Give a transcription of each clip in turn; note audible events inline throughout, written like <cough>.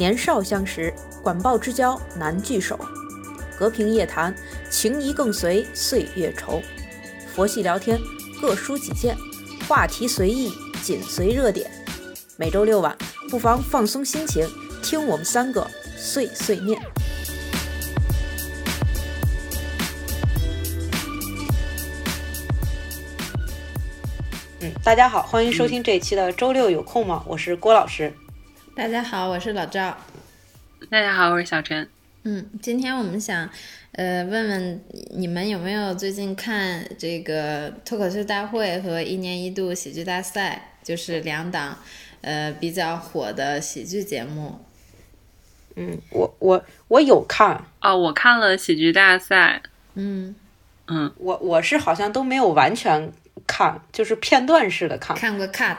年少相识，管鲍之交难聚首。隔屏夜谈，情谊更随岁月稠。佛系聊天，各抒己见，话题随意，紧随热点。每周六晚，不妨放松心情，听我们三个碎碎念。嗯，大家好，欢迎收听这一期的周六有空吗？我是郭老师。大家好，我是老赵。大家好，我是小陈。嗯，今天我们想，呃，问问你们有没有最近看这个脱口秀大会和一年一度喜剧大赛，就是两档，呃，比较火的喜剧节目。嗯，我我我有看哦，我看了喜剧大赛。嗯嗯，我我是好像都没有完全看，就是片段式的看。看过 cut。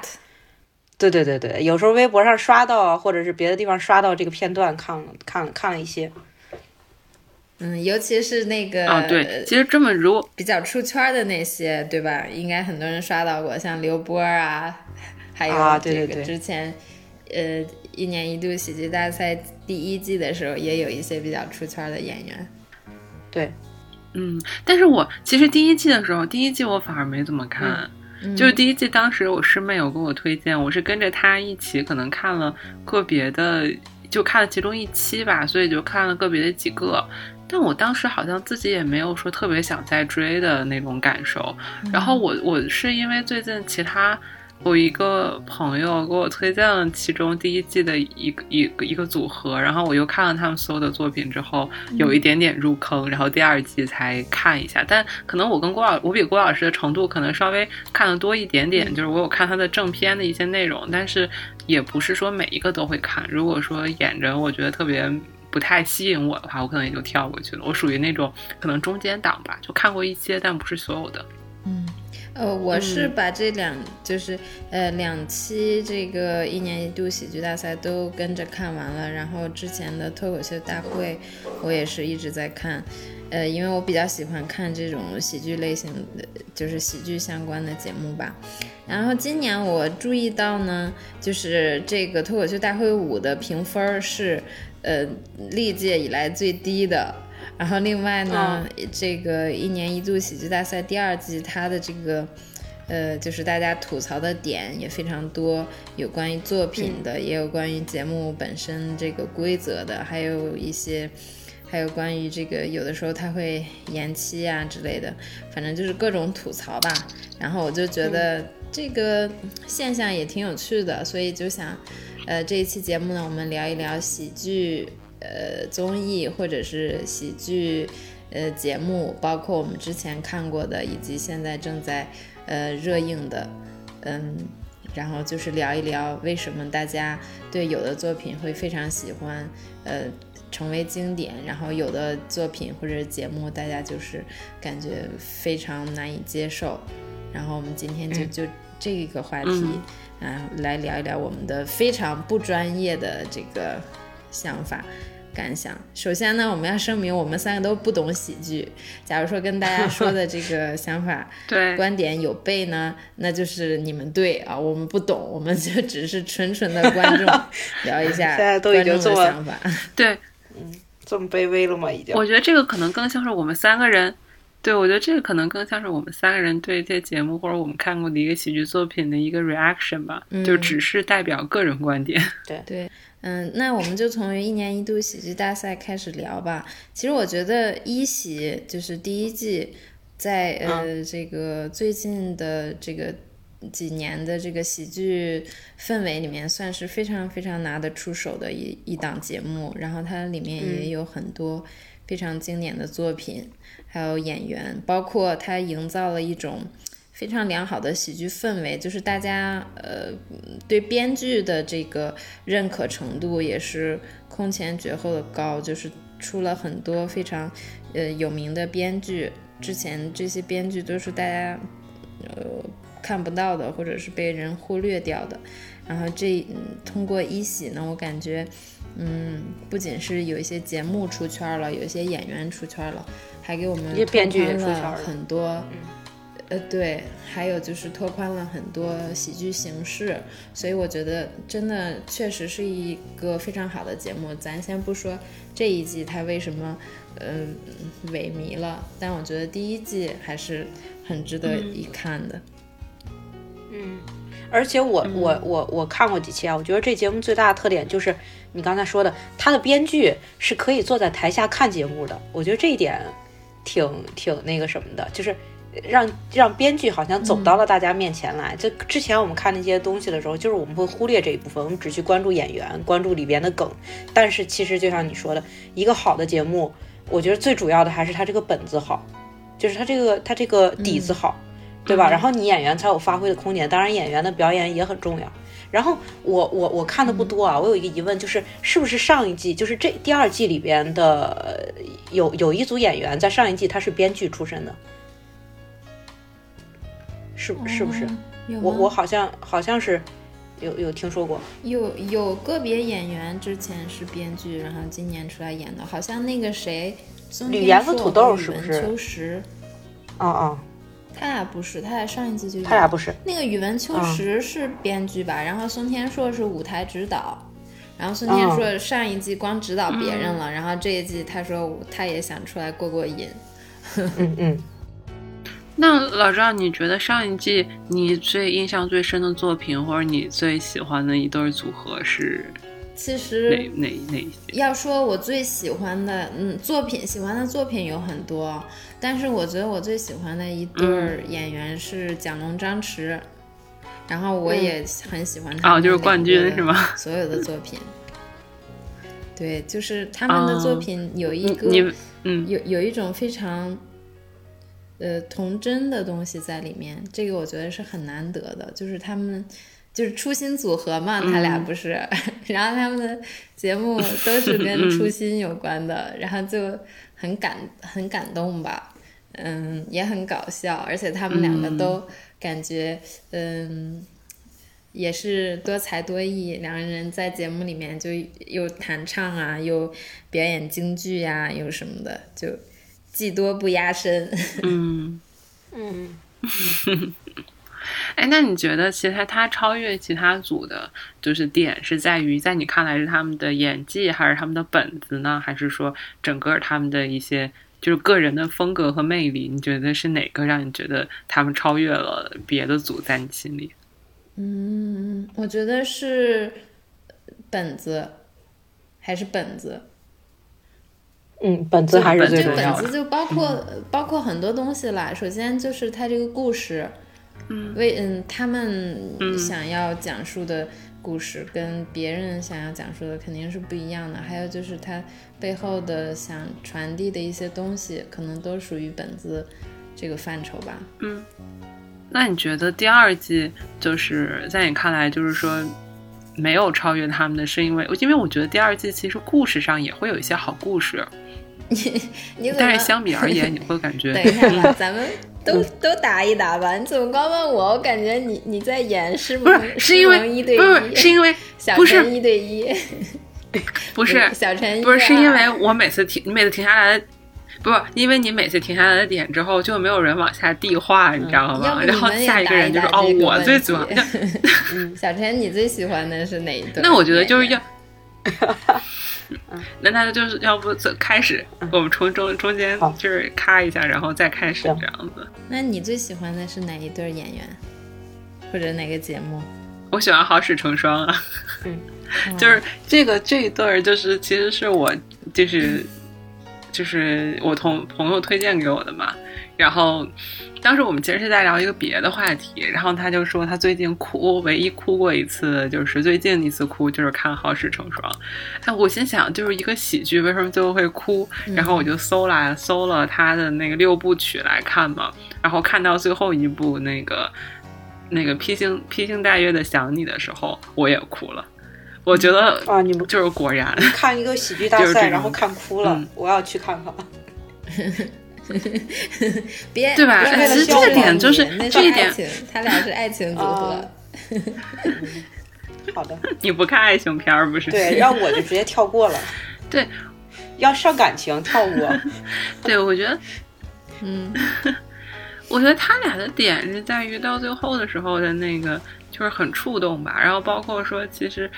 对对对对，有时候微博上刷到，或者是别的地方刷到这个片段，看了看了看了一些。嗯，尤其是那个啊，对，其实这么如比较出圈的那些，对吧？应该很多人刷到过，像刘波啊，还有这个之前，呃，一年一度喜剧大赛第一季的时候，也有一些比较出圈的演员。对，嗯，但是我其实第一季的时候，第一季我反而没怎么看。就是第一季，当时我师妹有跟我推荐，我是跟着她一起，可能看了个别的，就看了其中一期吧，所以就看了个别的几个。但我当时好像自己也没有说特别想再追的那种感受。然后我我是因为最近其他。我一个朋友给我推荐了其中第一季的一个一个一个组合，然后我又看了他们所有的作品之后，有一点点入坑，然后第二季才看一下。但可能我跟郭老，我比郭老师的程度可能稍微看的多一点点，就是我有看他的正片的一些内容，但是也不是说每一个都会看。如果说演着我觉得特别不太吸引我的话，我可能也就跳过去了。我属于那种可能中间档吧，就看过一些，但不是所有的。嗯。呃，我是把这两就是呃两期这个一年一度喜剧大赛都跟着看完了，然后之前的脱口秀大会我也是一直在看，呃，因为我比较喜欢看这种喜剧类型的，就是喜剧相关的节目吧。然后今年我注意到呢，就是这个脱口秀大会五的评分是呃历届以来最低的。然后另外呢，这个一年一度喜剧大赛第二季，它的这个，呃，就是大家吐槽的点也非常多，有关于作品的，也有关于节目本身这个规则的，还有一些，还有关于这个有的时候它会延期啊之类的，反正就是各种吐槽吧。然后我就觉得这个现象也挺有趣的，所以就想，呃，这一期节目呢，我们聊一聊喜剧。呃，综艺或者是喜剧，呃，节目，包括我们之前看过的，以及现在正在呃热映的，嗯，然后就是聊一聊为什么大家对有的作品会非常喜欢，呃，成为经典，然后有的作品或者节目大家就是感觉非常难以接受，然后我们今天就就这个话题啊来聊一聊我们的非常不专业的这个想法。感想，首先呢，我们要声明，我们三个都不懂喜剧。假如说跟大家说的这个 <laughs> 想法、对观点有悖呢，那就是你们对啊，我们不懂，我们就 <laughs> 只是纯纯的观众 <laughs> 聊一下观众的想法。对，嗯，这么卑微了吗？已经？我觉得这个可能更像是我们三个人，对我觉得这个可能更像是我们三个人对这节目或者我们看过的一个喜剧作品的一个 reaction 吧，就只是代表个人观点。对对。嗯，那我们就从一年一度喜剧大赛开始聊吧。其实我觉得一喜就是第一季，在呃这个最近的这个几年的这个喜剧氛围里面，算是非常非常拿得出手的一一档节目。然后它里面也有很多非常经典的作品，还有演员，包括它营造了一种。非常良好的喜剧氛围，就是大家呃对编剧的这个认可程度也是空前绝后的高，就是出了很多非常呃有名的编剧，之前这些编剧都是大家呃看不到的，或者是被人忽略掉的。然后这通过一喜呢，我感觉嗯不仅是有一些节目出圈了，有一些演员出圈了，还给我们编剧了很多。呃，对，还有就是拓宽了很多喜剧形式，所以我觉得真的确实是一个非常好的节目。咱先不说这一季它为什么嗯萎靡了，但我觉得第一季还是很值得一看的。嗯，而且我我我我看过几期啊，我觉得这节目最大的特点就是你刚才说的，它的编剧是可以坐在台下看节目的，我觉得这一点挺挺那个什么的，就是。让让编剧好像走到了大家面前来。就之前我们看那些东西的时候，就是我们会忽略这一部分，我们只去关注演员，关注里边的梗。但是其实就像你说的，一个好的节目，我觉得最主要的还是它这个本子好，就是它这个它这个底子好，对吧？然后你演员才有发挥的空间。当然演员的表演也很重要。然后我我我看的不多啊，我有一个疑问，就是是不是上一季就是这第二季里边的有有一组演员在上一季他是编剧出身的？是是不是？我我好像好像是有有听说过，有有个别演员之前是编剧，然后今年出来演的，好像那个谁，吕岩和土豆是不是？秋实，哦哦，他俩不是，他俩上一季就他俩不是。那个宇文秋实是编剧吧？然后孙天硕是舞台指导，然后孙天硕上一季光指导别人了，然后这一季他说他也想出来过过瘾。嗯 <laughs> 嗯。那老赵，你觉得上一季你最印象最深的作品，或者你最喜欢的一对组合是？其实哪哪哪些？要说我最喜欢的，嗯，作品喜欢的作品有很多，但是我觉得我最喜欢的一对演员是蒋龙、张弛，然后我也很喜欢他们，哦，就是冠军是吗？所有的作品，对，就是他们的作品有一个，嗯，有有一种非常。呃，童真的东西在里面，这个我觉得是很难得的。就是他们，就是初心组合嘛，他俩不是，<laughs> 然后他们的节目都是跟 <laughs> 初心有关的，然后就很感很感动吧，嗯，也很搞笑，而且他们两个都感觉，嗯，也是多才多艺，两个人在节目里面就又弹唱啊，又表演京剧呀，又什么的，就。技多不压身。嗯嗯，<laughs> 哎，那你觉得其实他超越其他组的，就是点是在于，在你看来是他们的演技，还是他们的本子呢？还是说整个他们的一些就是个人的风格和魅力？你觉得是哪个让你觉得他们超越了别的组，在你心里？嗯，我觉得是本子，还是本子。嗯，本子还是最重要的。本子就包括包括很多东西啦。首先就是他这个故事，嗯，为嗯他们想要讲述的故事跟别人想要讲述的肯定是不一样的。还有就是他背后的想传递的一些东西，可能都属于本子这个范畴吧。嗯，那你觉得第二季就是在你看来，就是说没有超越他们的是因为，因为我觉得第二季其实故事上也会有一些好故事。你你但是相比而言，你会感觉 <laughs> 等一下吧，<laughs> 咱们都都答一答吧。你怎么光问我？我感觉你你在演是不是？是因为一对一，不是是因为小陈一对一，<laughs> 不是小陈，不是是因为我每次停，你每次停下来，不是因为你每次停下来的点之后，就没有人往下递话，你知道吗？然后下一个人就是哦，我最喜欢。小陈，你最喜欢的是哪一对？那我觉得就是要。那他就是要不开始，我们从中中间就是咔一下，然后再开始这样子。那你最喜欢的是哪一对演员，或者哪个节目？我喜欢《好事成双》啊，嗯。<laughs> 就是这个这一对儿，就是其实是我就是就是我同朋友推荐给我的嘛，然后。当时我们其实是在聊一个别的话题，然后他就说他最近哭，唯一哭过一次就是最近一次哭就是看《好事成双》。哎，我心想就是一个喜剧，为什么最后会哭？然后我就搜来搜了他的那个六部曲来看嘛，然后看到最后一部那个那个披星披星戴月的想你的时候，我也哭了。我觉得啊，你们就是果然看一个喜剧大 <laughs> 赛，然后看哭了，我要去看看。<laughs> <laughs> 别对吧？其实这个点就是这一点，他俩是爱情组合。<laughs> 好的，<laughs> 你不看爱情片儿不是？对，让我就直接跳过了。对，要上感情跳过。对，我觉得，嗯，我觉得他俩的点是在于到最后的时候的那个，就是很触动吧。然后包括说，其实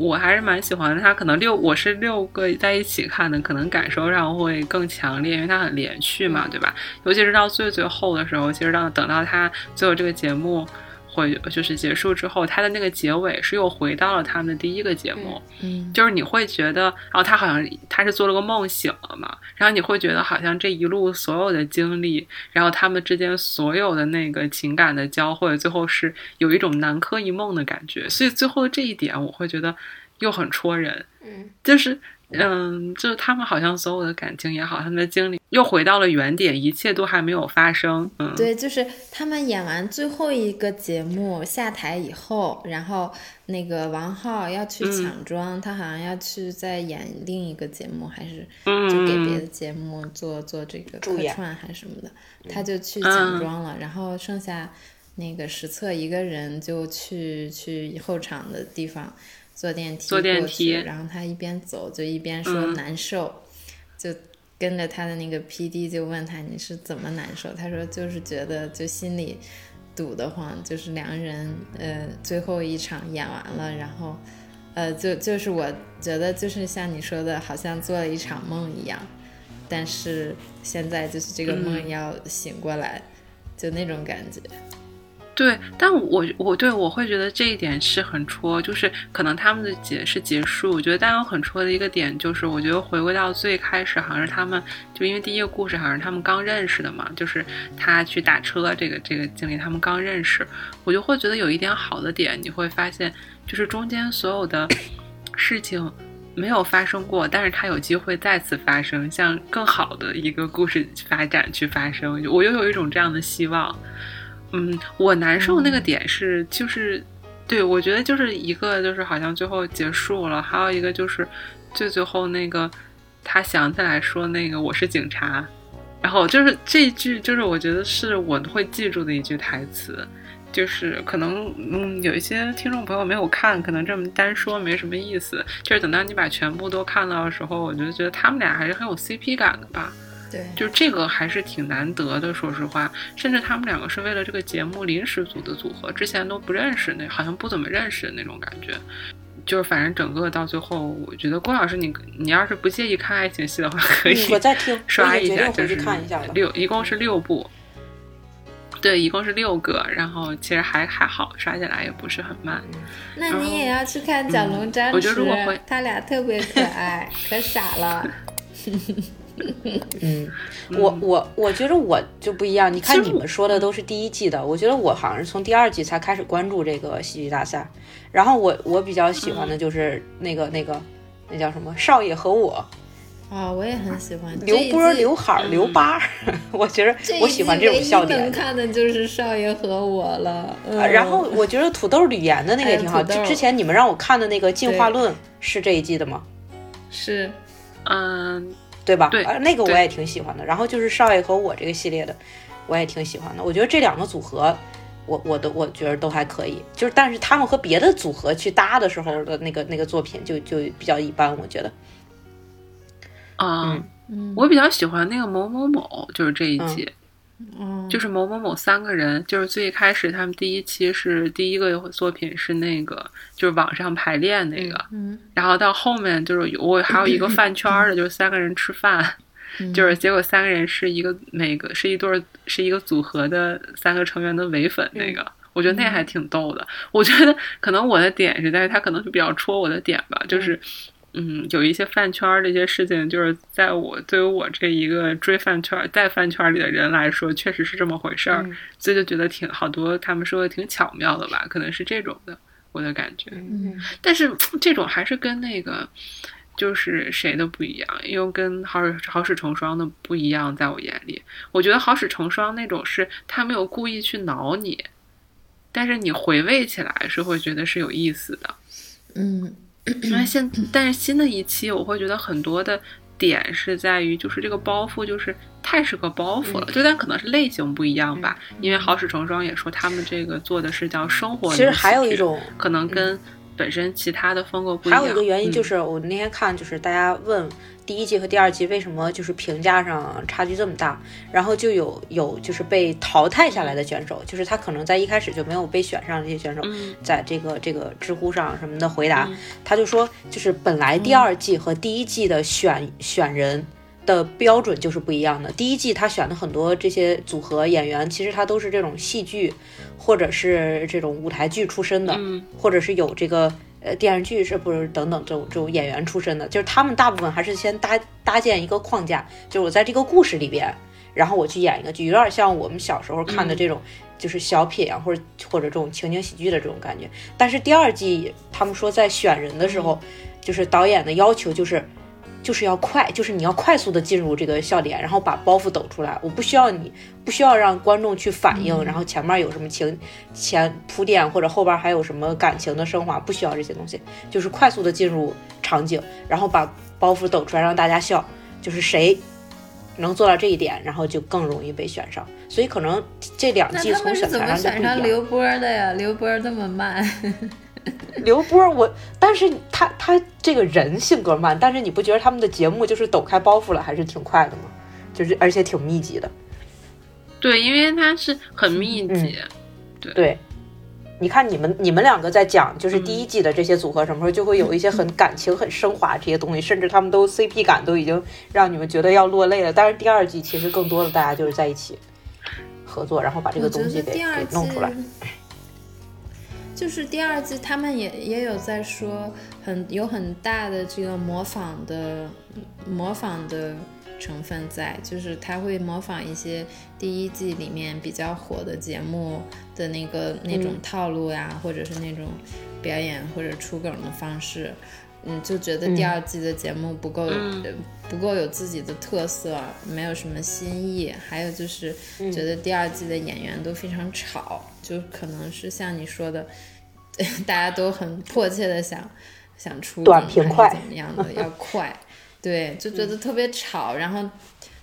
我还是蛮喜欢他。可能六我是六个在一起看的，可能感受上会更强烈，因为它很连续嘛，对吧？尤其是到最最后的时候，其实到等到他最后这个节目。会就是结束之后，他的那个结尾是又回到了他们的第一个节目，嗯，就是你会觉得，然后他好像他是做了个梦醒了嘛，然后你会觉得好像这一路所有的经历，然后他们之间所有的那个情感的交汇，最后是有一种南柯一梦的感觉，所以最后这一点我会觉得又很戳人，嗯，就是。嗯，就是他们好像所有的感情也好，他们的经历又回到了原点，一切都还没有发生。嗯，对，就是他们演完最后一个节目下台以后，然后那个王浩要去抢妆，他好像要去再演另一个节目，还是就给别的节目做做这个客串还是什么的，他就去抢妆了。然后剩下那个实测一个人就去去后场的地方。坐电梯过去，然后他一边走就一边说难受，就跟着他的那个 P D 就问他你是怎么难受？他说就是觉得就心里堵得慌，就是两个人呃最后一场演完了，然后呃就就是我觉得就是像你说的，好像做了一场梦一样，但是现在就是这个梦要醒过来，就那种感觉。对，但我我对我会觉得这一点是很戳，就是可能他们的结是结束。我觉得但有很戳的一个点就是，我觉得回归到最开始，好像是他们就因为第一个故事好像是他们刚认识的嘛，就是他去打车这个这个经历，他们刚认识，我就会觉得有一点好的点，你会发现就是中间所有的事情没有发生过，但是他有机会再次发生，像更好的一个故事发展去发生，我又有一种这样的希望。嗯，我难受那个点是，就是，对我觉得就是一个就是好像最后结束了，还有一个就是最最后那个他想起来说那个我是警察，然后就是这句就是我觉得是我会记住的一句台词，就是可能嗯有一些听众朋友没有看，可能这么单说没什么意思，就是等到你把全部都看到的时候，我就觉得他们俩还是很有 CP 感的吧。对，就这个还是挺难得的，说实话。甚至他们两个是为了这个节目临时组的组合，之前都不认识，那好像不怎么认识的那种感觉。就是反正整个到最后，我觉得郭老师，你你要是不介意看爱情戏的话，可以我再听刷一下，就是六一共是六部，对，一共是六个，然后其实还还好，刷起来也不是很慢。那你也要去看蒋龙张我觉得如果会，他俩特别可爱，可傻了。<laughs> <laughs> <laughs> 嗯，我我我觉得我就不一样。你看你们说的都是第一季的，我觉得我好像是从第二季才开始关注这个戏剧大赛。然后我我比较喜欢的就是那个那个那叫什么少爷和我啊，我也很喜欢刘波、刘海、刘八。我觉得我喜欢这种笑点。能看的就是少爷和我了。然后我觉得土豆吕岩的那个也挺好。之前你们让我看的那个进化论是这一季的吗？是，嗯。对吧？对，那个我也挺喜欢的。然后就是少爷和我这个系列的，我也挺喜欢的。我觉得这两个组合，我我都我觉得都还可以。就是，但是他们和别的组合去搭的时候的那个那个作品，就就比较一般。我觉得。啊，我比较喜欢那个某某某，就是这一集。嗯，就是某某某三个人，就是最开始他们第一期是第一个作品是那个，就是网上排练那个，嗯，然后到后面就是我还有一个 <laughs> 饭圈的，就是三个人吃饭，<laughs> 就是结果三个人是一个那个是一对是一个组合的三个成员的唯粉那个，我觉得那还挺逗的。我觉得可能我的点是在于他可能是比较戳我的点吧，就是。嗯，有一些饭圈儿这些事情，就是在我对于我这一个追饭圈在饭圈里的人来说，确实是这么回事儿，所以就觉得挺好多他们说的挺巧妙的吧，可能是这种的我的感觉。嗯，但是这种还是跟那个就是谁的不一样，因为跟好使好使成双的不一样，在我眼里，我觉得好使成双那种是他没有故意去挠你，但是你回味起来是会觉得是有意思的。嗯。<clears throat> 那现但是新的一期，我会觉得很多的点是在于，就是这个包袱就是太是个包袱了，就但可能是类型不一样吧。因为好使成双也说他们这个做的是叫生活，其实还有一种可能跟本身其他的风格不一样。还有一个原因就嗯是，我那天看就是大家问第一季和第二季为什么就是评价上差距这么大，然后就有有就是被淘汰下来的选手，就是他可能在一开始就没有被选上这些选手，嗯在这个这个知乎上什么的回答，他就说就是本来第二季和第一季的选选人。的标准就是不一样的。第一季他选的很多这些组合演员，其实他都是这种戏剧或者是这种舞台剧出身的，嗯或者是有这个呃电视剧是不是等等这种这种演员出身的，就是他们大部分还是先搭搭建一个框架，就是我在这个故事里边，然后我去演一个剧，有点像我们小时候看的这种。就是小品啊，或者或者这种情景喜剧的这种感觉。但是第二季他们说在选人的时候，就是导演的要求就是就是要快，就是你要快速的进入这个笑点，然后把包袱抖出来。我不需要你，不需要让观众去反应，然后前面有什么情前铺垫或者后边还有什么感情的升华，不需要这些东西，就是快速的进入场景，然后把包袱抖出来让大家笑。就是谁能做到这一点，然后就更容易被选上。所以可能这两季从选材上就怎么选不一样。上刘波的呀？刘波这么慢，<laughs> <laughs> 刘波，我但是他他这个人性格慢，但是你不觉得他们的节目就是抖开包袱了，还是挺快的吗？就是而且挺密集的。对，因为它是很密集。对，你看你们你们两个在讲就是第一季的这些组合什么时候，就会有一些很 <laughs> 感情很升华这些东西，甚至他们都 CP 感都已经让你们觉得要落泪了。但是第二季其实更多的大家就是在一起合作，然后把这个东西给给弄出来。就是第二季他们也也有在说很有很大的这个模仿的模仿的成分在，就是他会模仿一些第一季里面比较火的节目的那个那种套路呀，或者是那种表演或者出梗的方式。嗯，就觉得第二季的节目不够、不够有自己的特色，没有什么新意。还有就是嗯觉得第二季的演员都非常吵，就可能是像你说的，<laughs> 大家都很迫切的想想出短梗还是平快怎么样的，要快，对，就觉得特别吵，然后。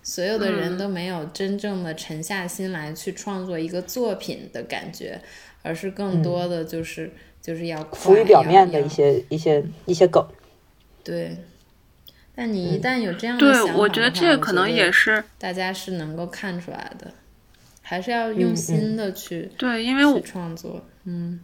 所有的人都没有真正的沉下心来去创作一个作品的感觉，而是更多的就是、就是要浮于表面的一些一些一些梗。对，但你一旦有这样的对想法的，话，我觉得这个可能也是大家是能够看出来的，还是要用心的去、对，因为我创作。嗯，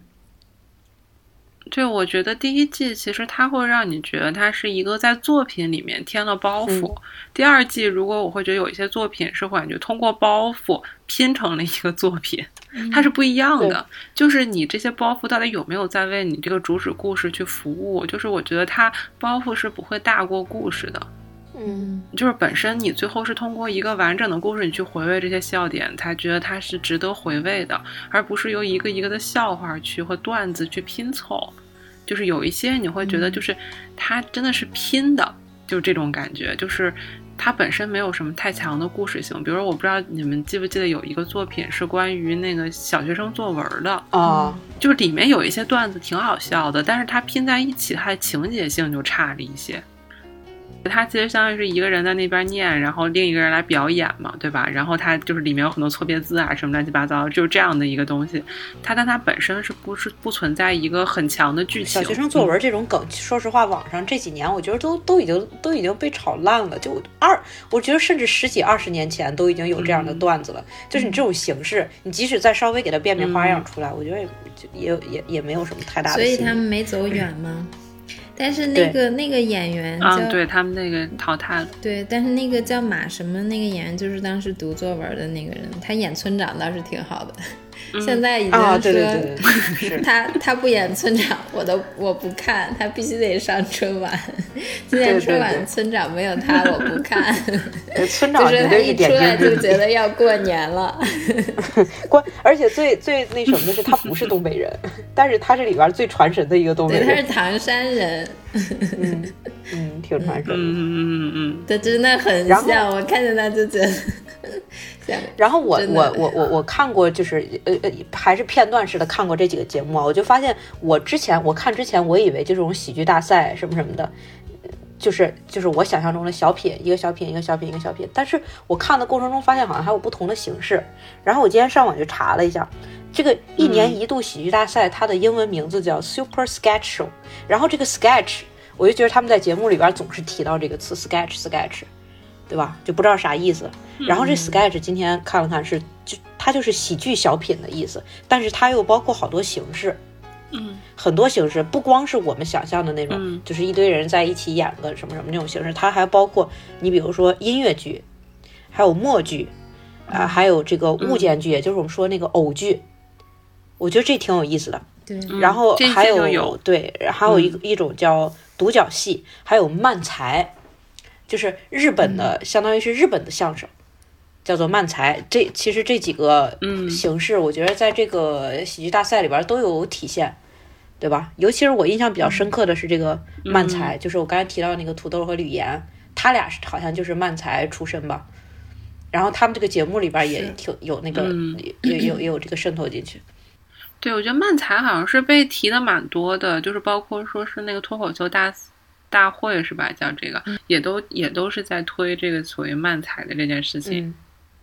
对，我觉得第一季其实它会让你觉得它是一个在作品里面添了包袱。第二季如果我会觉得有一些作品是感觉通过包袱拼成了一个作品，它是不一样的。就是你这些包袱到底有没有在为你这个主旨故事去服务？就是我觉得它包袱是不会大过故事的。嗯，就是本身你最后是通过一个完整的故事，你去回味这些笑点，才觉得它是值得回味的，而不是由一个一个的笑话去和段子去拼凑。就是有一些你会觉得，就是它真的是拼的，就是这种感觉，就是它本身没有什么太强的故事性。比如说，我不知道你们记不记得有一个作品是关于那个小学生作文的，啊，就是里面有一些段子挺好笑的，但是它拼在一起，它的情节性就差了一些。它其实相当于是一个人在那边念，然后另一个人来表演嘛，对吧？然后它就是里面有很多错别字啊，什么乱七八糟，就是这样的一个东西。它但它本身是不是不存在一个很强的剧情？小学生作文这种梗，说实话，网上这几年我觉得都都已经都已经被炒烂了。就二，我觉得甚至十几二十年前都已经有这样的段子了。就是你这种形式，你即使再稍微给它变变花样出来，我觉得也就也也也没有什么太大的所以。他们没走远吗？但是那个那个演员叫、啊，对他们那个淘汰了。对，但是那个叫马什么那个演员，就是当时读作文的那个人，他演村长倒是挺好的。现在已经啊，说、对对对对，是 <laughs> 他他不演村长，我都我不看，他必须得上春晚。<laughs> 今年春晚村长没有他，我不看。<laughs> 村长就是他一出来。就觉得要过年了。关，而且最最那什么的是，他不是东北人，但是他是里边最传神的一个东北对，他是。唐山人，嗯嗯，挺传神的。嗯嗯嗯嗯他真的很像，我看见他就觉得像。然后我我我我我看过，就是呃呃，还是片段式的看过这几个节目啊，我就发现我之前我看之前，我以为就这种喜剧大赛什么什么的，就是就是我想象中的小品，一个小品，一个小品，一个小品。但是我看的过程中发现好像还有不同的形式。然后我今天上网就查了一下，这个一年一度喜剧大赛，它的英文名字叫 Super Sketch Show。然后这个 sketch，我就觉得他们在节目里边总是提到这个词 sketch sketch，对吧？就不知道啥意思。然后这 sketch 今天看了看是就它就是喜剧小品的意思，但是它又包括好多形式。嗯，很多形式不光是我们想象的那种，就是一堆人在一起演个什么什么那种形式，它还包括你比如说音乐剧，还有默剧，啊，还有这个物件剧，也就是我们说那个偶剧，我觉得这挺有意思的。对，然后还有对，还有一一种叫独角戏，还有慢才，就是日本的，相当于是日本的相声。叫做慢才，这其实这几个形式，我觉得在这个喜剧大赛里边都有体现，对吧？尤其是我印象比较深刻的是这个慢才，就是我刚才提到那个土豆和吕岩，他俩是好像就是慢才出身吧。然后他们这个节目里边也挺有那个，也有也有这个渗透进去。对，我觉得慢才好像是被提的蛮多的，就是包括说是那个脱口秀大大会是吧？叫这个，也都也都是在推这个所谓慢才的这件事情。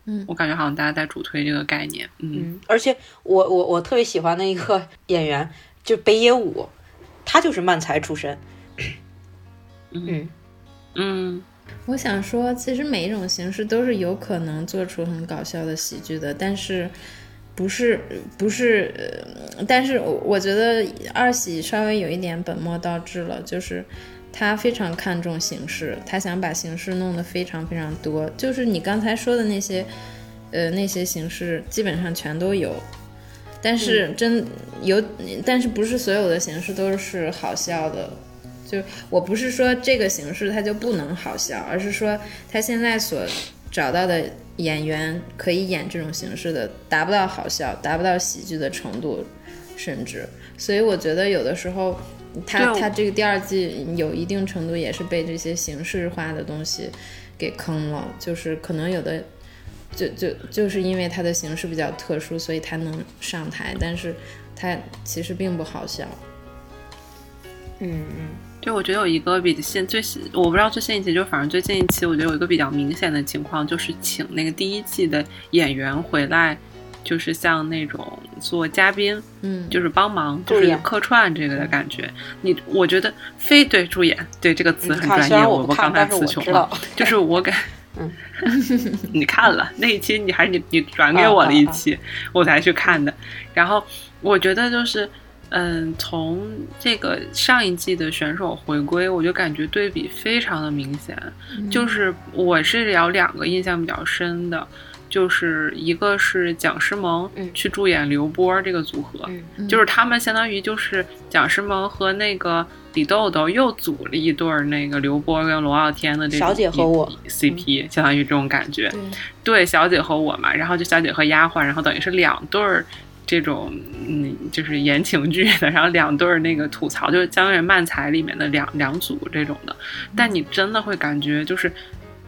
嗯，我感觉好像大家在主推这个概念。嗯，而且我我我特别喜欢的一个 <laughs> 演员，就北野武，他就是漫才出身。嗯嗯，我想说，其实每一种形式都是有可能做出很搞笑的喜剧的，但是不是不是，但是我觉得二喜稍微有一点本末倒置了，就是。他非常看重形式，他想把形式弄得非常非常多。就是你刚才说的那些，呃，那些形式基本上全都有，但是真有，但是不是所有的形式都是好笑的。就我不是说这个形式它就不能好笑，而是说他现在所找到的演员可以演这种形式的，达不到好笑，达不到喜剧的程度，甚至。所以我觉得有的时候。他他这个第二季有一定程度也是被这些形式化的东西给坑了，就是可能有的就就就是因为它的形式比较特殊，所以他能上台，但是他其实并不好笑。嗯嗯，就我觉得有一个比现最新，我不知道最新一期，就反正最近一期，我觉得有一个比较明显的情况，就是请那个第一季的演员回来。就是像那种做嘉宾，嗯，就是帮忙，就是客串这个的感觉。你我觉得非对助演，对这个词很专业。我我刚才词穷了，就是我感，<laughs> 嗯，<laughs> 你看了那一期，你还是你你转给我了一期，我才去看的。然后我觉得就是，嗯，从这个上一季的选手回归，我就感觉对比非常的明显。就是我是有两个印象比较深的。就是一个是蒋诗萌去助演刘波这个组合，就是他们相当于就是蒋诗萌和那个李豆豆又组了一对儿那个刘波跟龙傲天的这种小姐和我 CP，相当于这种感觉。对，小姐和我嘛，然后就小姐和丫鬟，然后等于是两对儿这种嗯，就是言情剧的，然后两对儿那个吐槽，就是江源漫才里面的两两组这种的。但你真的会感觉就是。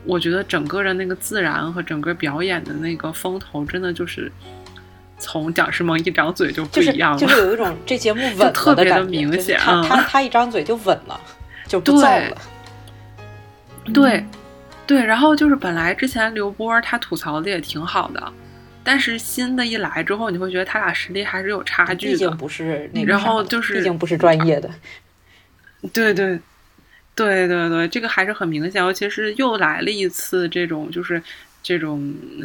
我觉得整个的那个自然和整个表演的那个风头，真的就是从蒋诗萌一张嘴就不一样了，就是有一种 <laughs> 这节目稳特别的明显。他他他一张嘴就稳了，就不燥了。对对，然后就是本来之前刘波他吐槽的也挺好的，但是新的一来之后，你会觉得他俩实力还是有差距的，毕竟不是那个然后就是毕竟不是专业的。对对。对对对，这个还是很明显。尤其是又来了一次这种，就是这种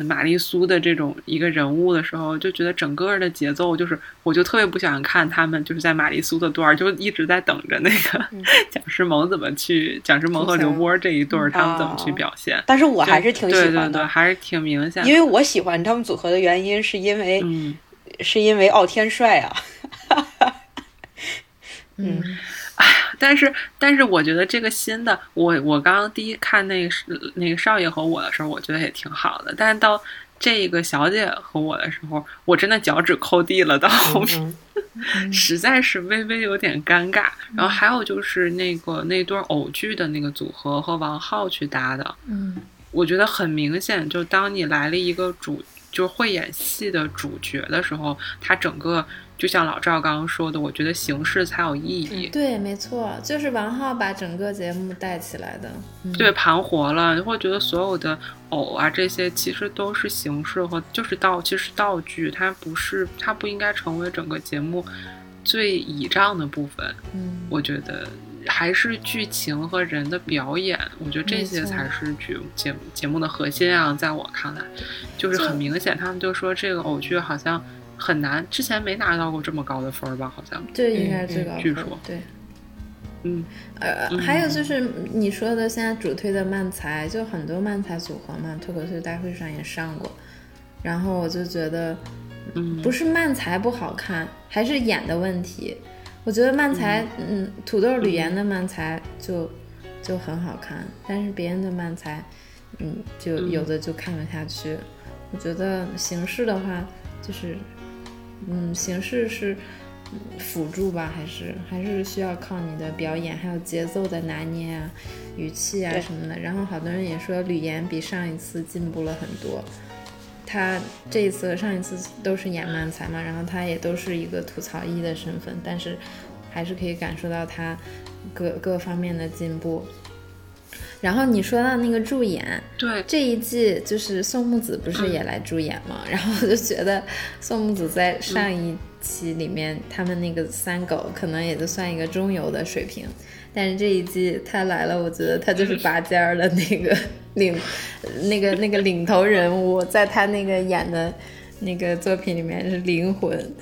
玛丽苏的这种一个人物的时候，就觉得整个的节奏就是，我就特别不想看他们就是在玛丽苏的段儿，就一直在等着那个 <laughs> 蒋诗萌怎么去，蒋诗萌和刘波这一对儿他们怎么去表现。但是我还是挺喜欢的，对对对，还是挺明显。因为我喜欢他们组合的原因，是因为是因为傲天帅啊。嗯。<laughs> 哎呀，但是但是，我觉得这个新的，我我刚刚第一看那个是那个少爷和我的时候，我觉得也挺好的。但是到这个小姐和我的时候，我真的脚趾抠地了，到后面 <laughs> 实在是微微有点尴尬。然后还有就是那个那对偶剧的那个组合和王浩去搭的，嗯，我觉得很明显，就当你来了一个主。就是会演戏的主角的时候，他整个就像老赵刚刚说的，我觉得形式才有意义。对，没错，就是王浩把整个节目带起来的。对，盘活了，你会觉得所有的偶啊这些其实都是形式和就是道，其实道具，它不是，它不应该成为整个节目最倚仗的部分。嗯，我觉得。还是剧情和人的表演，我觉得这些才是剧节节目的核心啊！在我看来，就是很明显，他们就说这个偶剧好像很难，之前没拿到过这么高的分儿吧？好像这应该是最高分。据说对，嗯，呃，还有就是你说的现在主推的漫才，就很多漫才组合嘛，脱口秀大会上也上过，然后我就觉得，嗯，不是漫才不好看，还是演的问题。我觉得漫才，嗯，土豆吕岩的漫才就就很好看，但是别人的漫才，嗯，就有的就看不下去。我觉得形式的话，就是，嗯，形式是辅助吧，还是还是需要靠你的表演，还有节奏的拿捏啊，语气啊什么的。然后好多人也说吕岩比上一次进步了很多。他这一次和上一次都是演漫才嘛，然后他也都是一个吐槽一的身份，但是还是可以感受到他各各方面的进步。然后你说到那个助演，对这一季就是宋木子不是也来助演吗？<laughs> 然后我就觉得宋木子在上一期里面他们那个三狗可能也就算一个中游的水平。但是这一季他来了，我觉得他就是拔尖儿的那个 <laughs> 领，那个那个领头人物，在他那个演的那个作品里面是灵魂。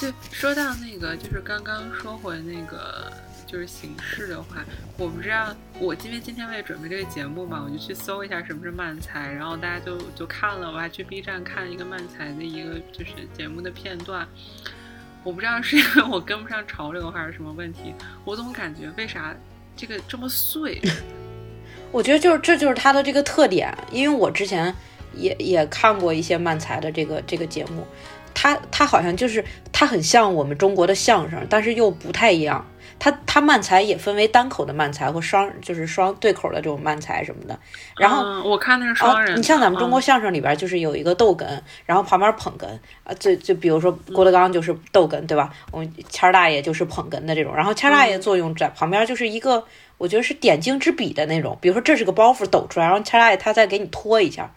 对，说到那个，就是刚刚说回那个，就是形式的话，我不知道，我因为今天为了准备这个节目嘛，我就去搜一下什么是漫才，然后大家就就看了，我还去 B 站看一个漫才的一个就是节目的片段。我不知道是因为我跟不上潮流还是什么问题，我总感觉为啥这个这么碎？<laughs> 我觉得就是这就是它的这个特点，因为我之前也也看过一些漫才的这个这个节目，它它好像就是他很像我们中国的相声，但是又不太一样。他他漫才也分为单口的漫才和双就是双对口的这种漫才什么的，然后我看那是双人。你像咱们中国相声里边就是有一个逗哏，然后旁边捧哏啊，就就比如说郭德纲就是逗哏对吧？我们谦儿大爷就是捧哏的这种，然后谦儿大爷作用在旁边就是一个我觉得是点睛之笔的那种，比如说这是个包袱抖出来，然后谦儿大爷他再给你拖一下。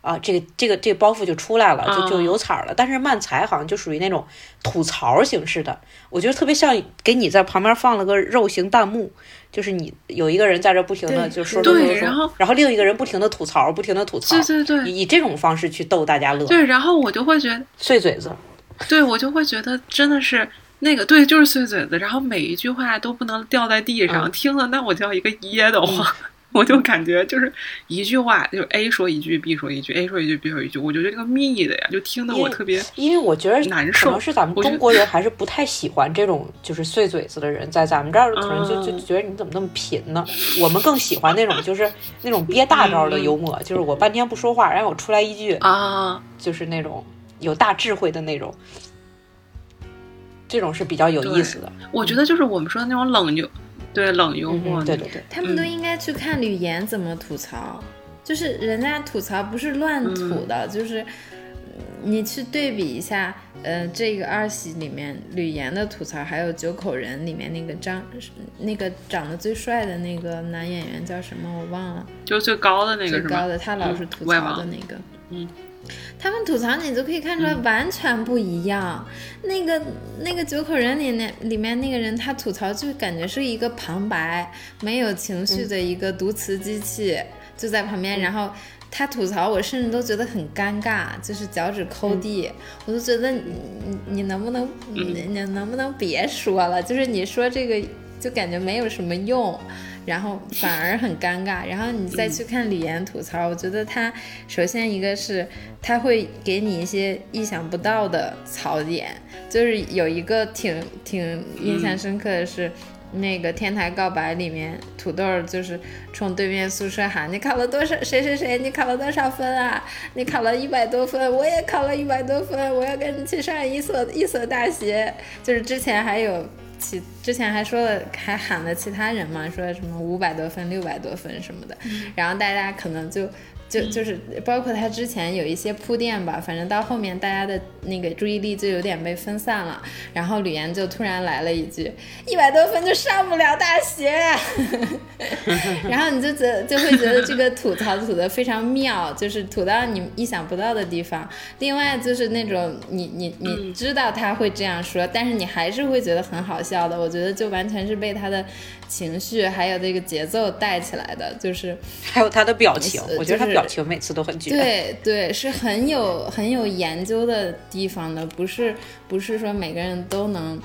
啊，这个这个这个包袱就出来了，就就有彩儿了。但是漫才好像就属于那种吐槽形式的，我觉得特别像给你在旁边放了个肉型弹幕，就是你有一个人在这不停的就说说说，然后然后另一个人不停的吐槽，不停的吐槽，对对对，以这种方式去逗大家乐。对，然后我就会觉得碎嘴子，对我就会觉得真的是那个对，就是碎嘴子，然后每一句话都不能掉在地上，听了那我就要一个噎得慌。我就感觉就是一句话，就 A 说一句，B 说一句，A 说一句，B 说一句，我觉得这个密的呀，就听得我特别，因为我觉得难受。可能是咱们中国人还是不太喜欢这种就是碎嘴子的人，在咱们这儿可能就就觉得你怎么那么贫呢？我们更喜欢那种就是那种憋大招的幽默，就是我半天不说话，然后我出来一句啊，就是那种有大智慧的那种，这种是比较有意思的。我觉得就是我们说的那种冷幽。对冷幽默，对对对，他们都应该去看吕岩怎么吐槽，就是人家吐槽不是乱吐的，就是你去对比一下，呃，这个二喜里面吕岩的吐槽，还有九口人里面那个张那个长得最帅的那个男演员叫什么我忘了，就最高的那个最高的他老是吐槽的那个，嗯。他们吐槽你就可以看出来完全不一样。那个那个九口人里那里面那个人，他吐槽就感觉是一个旁白，没有情绪的一个读词机器，就在旁边。然后他吐槽，我甚至都觉得很尴尬，就是脚趾抠地。我都觉得你你你能不能你你能不能别说了？就是你说这个就感觉没有什么用。然后反而很尴尬，然后你再去看李岩吐槽，我觉得他首先一个是他会给你一些意想不到的槽点，就是有一个挺挺印象深刻的是，那个天台告白里面土豆就是冲对面宿舍喊你考了多少谁谁谁你考了多少分啊？你考了一百多分，我也考了一百多分，我要跟你去上一所一所大学，就是之前还有。其之前还说了，还喊了其他人嘛，说什么五百多分、六百多分什么的，然后大家可能就。就就是包括他之前有一些铺垫吧，反正到后面大家的那个注意力就有点被分散了，然后吕岩就突然来了一句一百多分就上不了大学，<laughs> 然后你就觉就会觉得这个吐槽吐的非常妙，<laughs> 就是吐到你意想不到的地方。另外就是那种你你你知道他会这样说，但是你还是会觉得很好笑的。我觉得就完全是被他的。情绪还有这个节奏带起来的，就是还有他的表情，我觉得他表情每次都很绝。对对，是很有很有研究的地方的，不是不是说每个人都能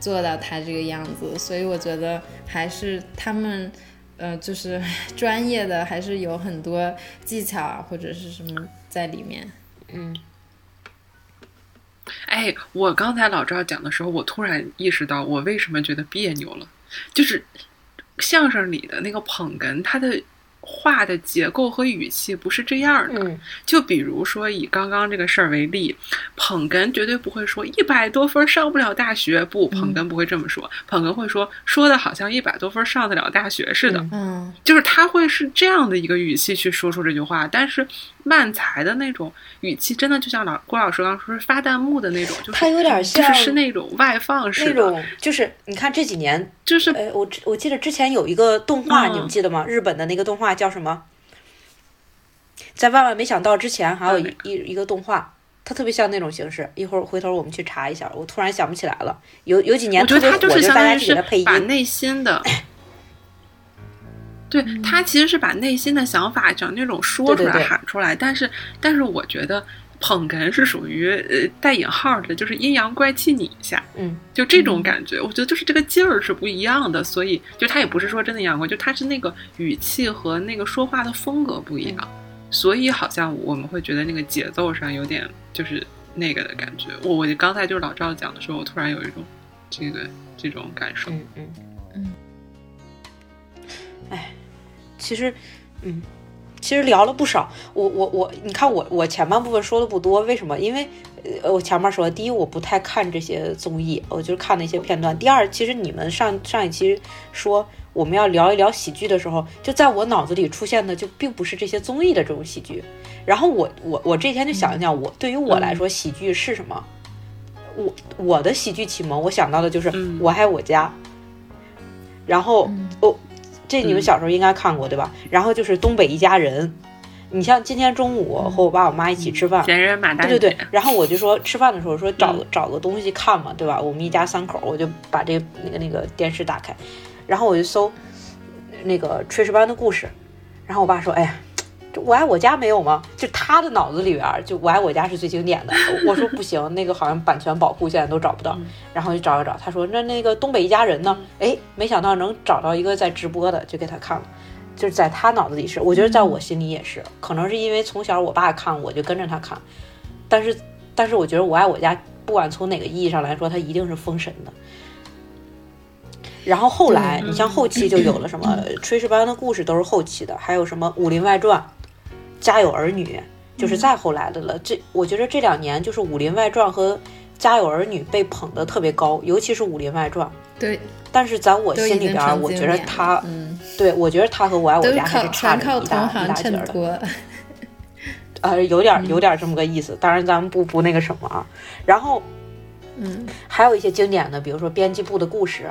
做到他这个样子，所以我觉得还是他们呃，就是 <laughs> 专业的，还是有很多技巧啊或者是什么在里面。嗯。哎，我刚才老赵讲的时候，我突然意识到我为什么觉得别扭了。就是相声里的那个捧哏，他的话的结构和语气不是这样的。嗯就比如说以刚刚这个事儿为例，捧哏绝对不会说一百多分上不了大学，不，捧哏不会这么说，捧哏会说说的好像一百多分上得了大学似的。嗯，就是他会是这样的一个语气去说出这句话，但是。慢才的那种语气，真的就像老郭老师刚刚说是发弹幕的那种，就是他有点像，就是那种外放式的。那种就是你看这几年，就是哎，我我记得之前有一个动画，你们记得吗？日本的那个动画叫什么？在万万没想到之前，还有一一一个动画，它特别像那种形式。一会儿回头我们去查一下，我突然想不起来了。有有几年特别火，就大家给他配音，把内心的。<laughs> 对他其实是把内心的想法讲那种说出来喊出来，但是但是我觉得捧哏是属于呃带引号的，就是阴阳怪气你一下，嗯，就这种感觉，我觉得就是这个劲儿是不一样的，所以就他也不是说真的阳光，就他是那个语气和那个说话的风格不一样，所以好像我们会觉得那个节奏上有点就是那个的感觉。我我刚才就是老赵讲的时候，我突然有一种这个这种感受，嗯嗯嗯，哎。其实，嗯，其实聊了不少。我我我，你看我我前半部分说的不多，为什么？因为呃，我前面说，第一，我不太看这些综艺，我就看那些片段。第二，其实你们上上一期说我们要聊一聊喜剧的时候，就在我脑子里出现的就并不是这些综艺的这种喜剧。然后我我我这天就想一想，我对于我来说，喜剧是什么？我我的喜剧启蒙，我想到的就是《我爱我家》，然后我。这你们小时候应该看过对吧？然后就是东北一家人，你像今天中午和我爸我妈一起吃饭，闲人马大对对对，然后我就说吃饭的时候说找找个东西看嘛，对吧？我们一家三口，我就把这那个那个电视打开，然后我就搜那个炊事班的故事，然后我爸说，哎呀。我爱我家没有吗？就他的脑子里边，就我爱我家是最经典的。<laughs> 我说不行，那个好像版权保护，现在都找不到。然后就找一找，他说那那个东北一家人呢？哎，没想到能找到一个在直播的，就给他看了。就是在他脑子里是，我觉得在我心里也是，可能是因为从小我爸看，我就跟着他看。但是但是我觉得我爱我家，不管从哪个意义上来说，他一定是封神的。然后后来，你像后期就有了什么 <laughs> 炊事班的故事，都是后期的，还有什么武林外传。家有儿女就是再后来的了。这我觉得这两年就是《武林外传》和《家有儿女》被捧得特别高，尤其是《武林外传》。对。但是在我心里边，我觉得他，嗯对我觉得他和《我爱我家》还是差了一大一大截的。<laughs> 呃，有点有点这么个意思。当然，咱们不不那个什么啊。然后，嗯，还有一些经典的，比如说编辑部的故事，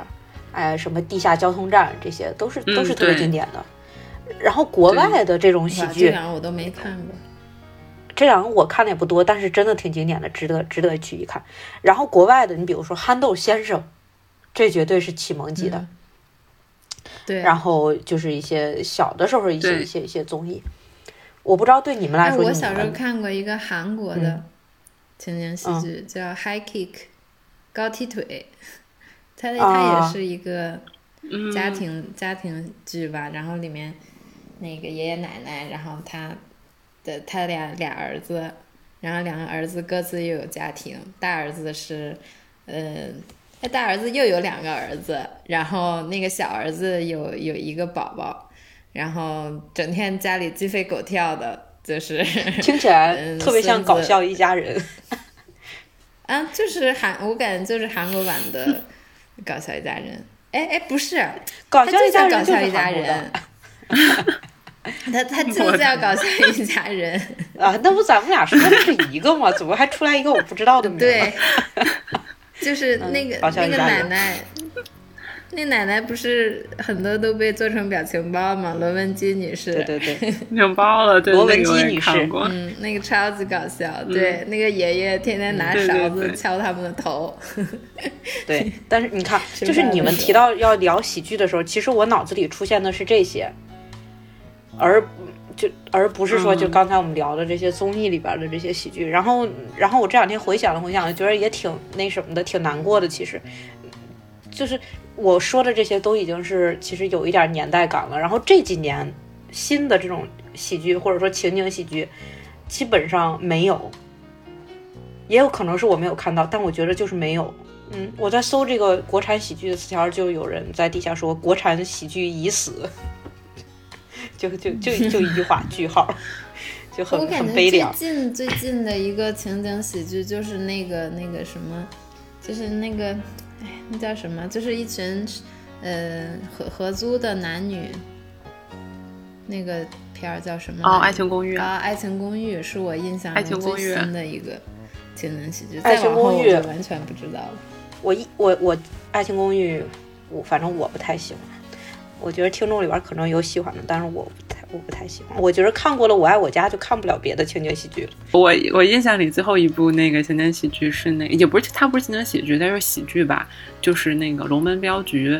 哎，什么地下交通站，这些都是都是特别经典的。然后国外的这种喜剧，这两个我都没看过。这两个我看的也不多，但是真的挺经典的，值得值得去一看。然后国外的，你比如说《憨豆先生》，这绝对是启蒙级的。对。然后就是一些小的时候一些一些一些综艺，我不知道对你们来说，我小时候看过一个韩国的情景喜剧，叫《High Kick》，高踢腿。它它也是一个家庭家庭剧吧，然后里面。那个爷爷奶奶，然后他的他俩俩儿子，然后两个儿子各自又有家庭，大儿子是，嗯，他大儿子又有两个儿子，然后那个小儿子有有一个宝宝，然后整天家里鸡飞狗跳的，就是 <laughs> <laughs> 听起来特别像搞笑一家人。<laughs> 啊，就是韩，我感觉就是韩国版的搞笑一家人》。哎哎，不是，搞笑一家人就是韩国的。<laughs> 他他就是要搞笑一家人 <laughs> 啊！那不咱们俩说的是一个吗？怎么还出来一个我不知道的名？对，<laughs> 就是那个那个奶奶，那奶奶不是很多都被做成表情包吗？罗文姬女士，对对对，表情包了。罗文姬女士，嗯，那个超级搞笑。对，那个爷爷天天拿勺子敲他们的头。对，但是你看，就是你们提到要聊喜剧的时候，其实我脑子里出现的是这些。而就而不是说，就刚才我们聊的这些综艺里边的这些喜剧，然后，然后我这两天回想了回想，觉得也挺那什么的，挺难过的。其实，就是我说的这些都已经是其实有一点年代感了。然后这几年新的这种喜剧或者说情景喜剧，基本上没有，也有可能是我没有看到，但我觉得就是没有。嗯，我在搜这个国产喜剧的词条，就有人在底下说国产喜剧已死。就就就 <laughs> 就一句话，句号，就很很悲凉。最近最近的一个情景喜剧就是那个那个什么，就是那个，哎，那叫什么？就是一群呃合合租的男女，那个片儿叫什么？哦，《爱情公寓》啊，《爱情公寓》是我印象中最新的一个情景喜剧。爱情公寓完全不知道了。我一我我《爱情公寓》，我反正我不太喜欢。我觉得听众里边可能有喜欢的，但是我不太我不太喜欢。我觉得看过了《我爱我家》，就看不了别的情景喜剧了。我我印象里最后一部那个情景喜剧是那，也不是它不是情景喜剧，但是喜剧吧？就是那个《龙门镖局》，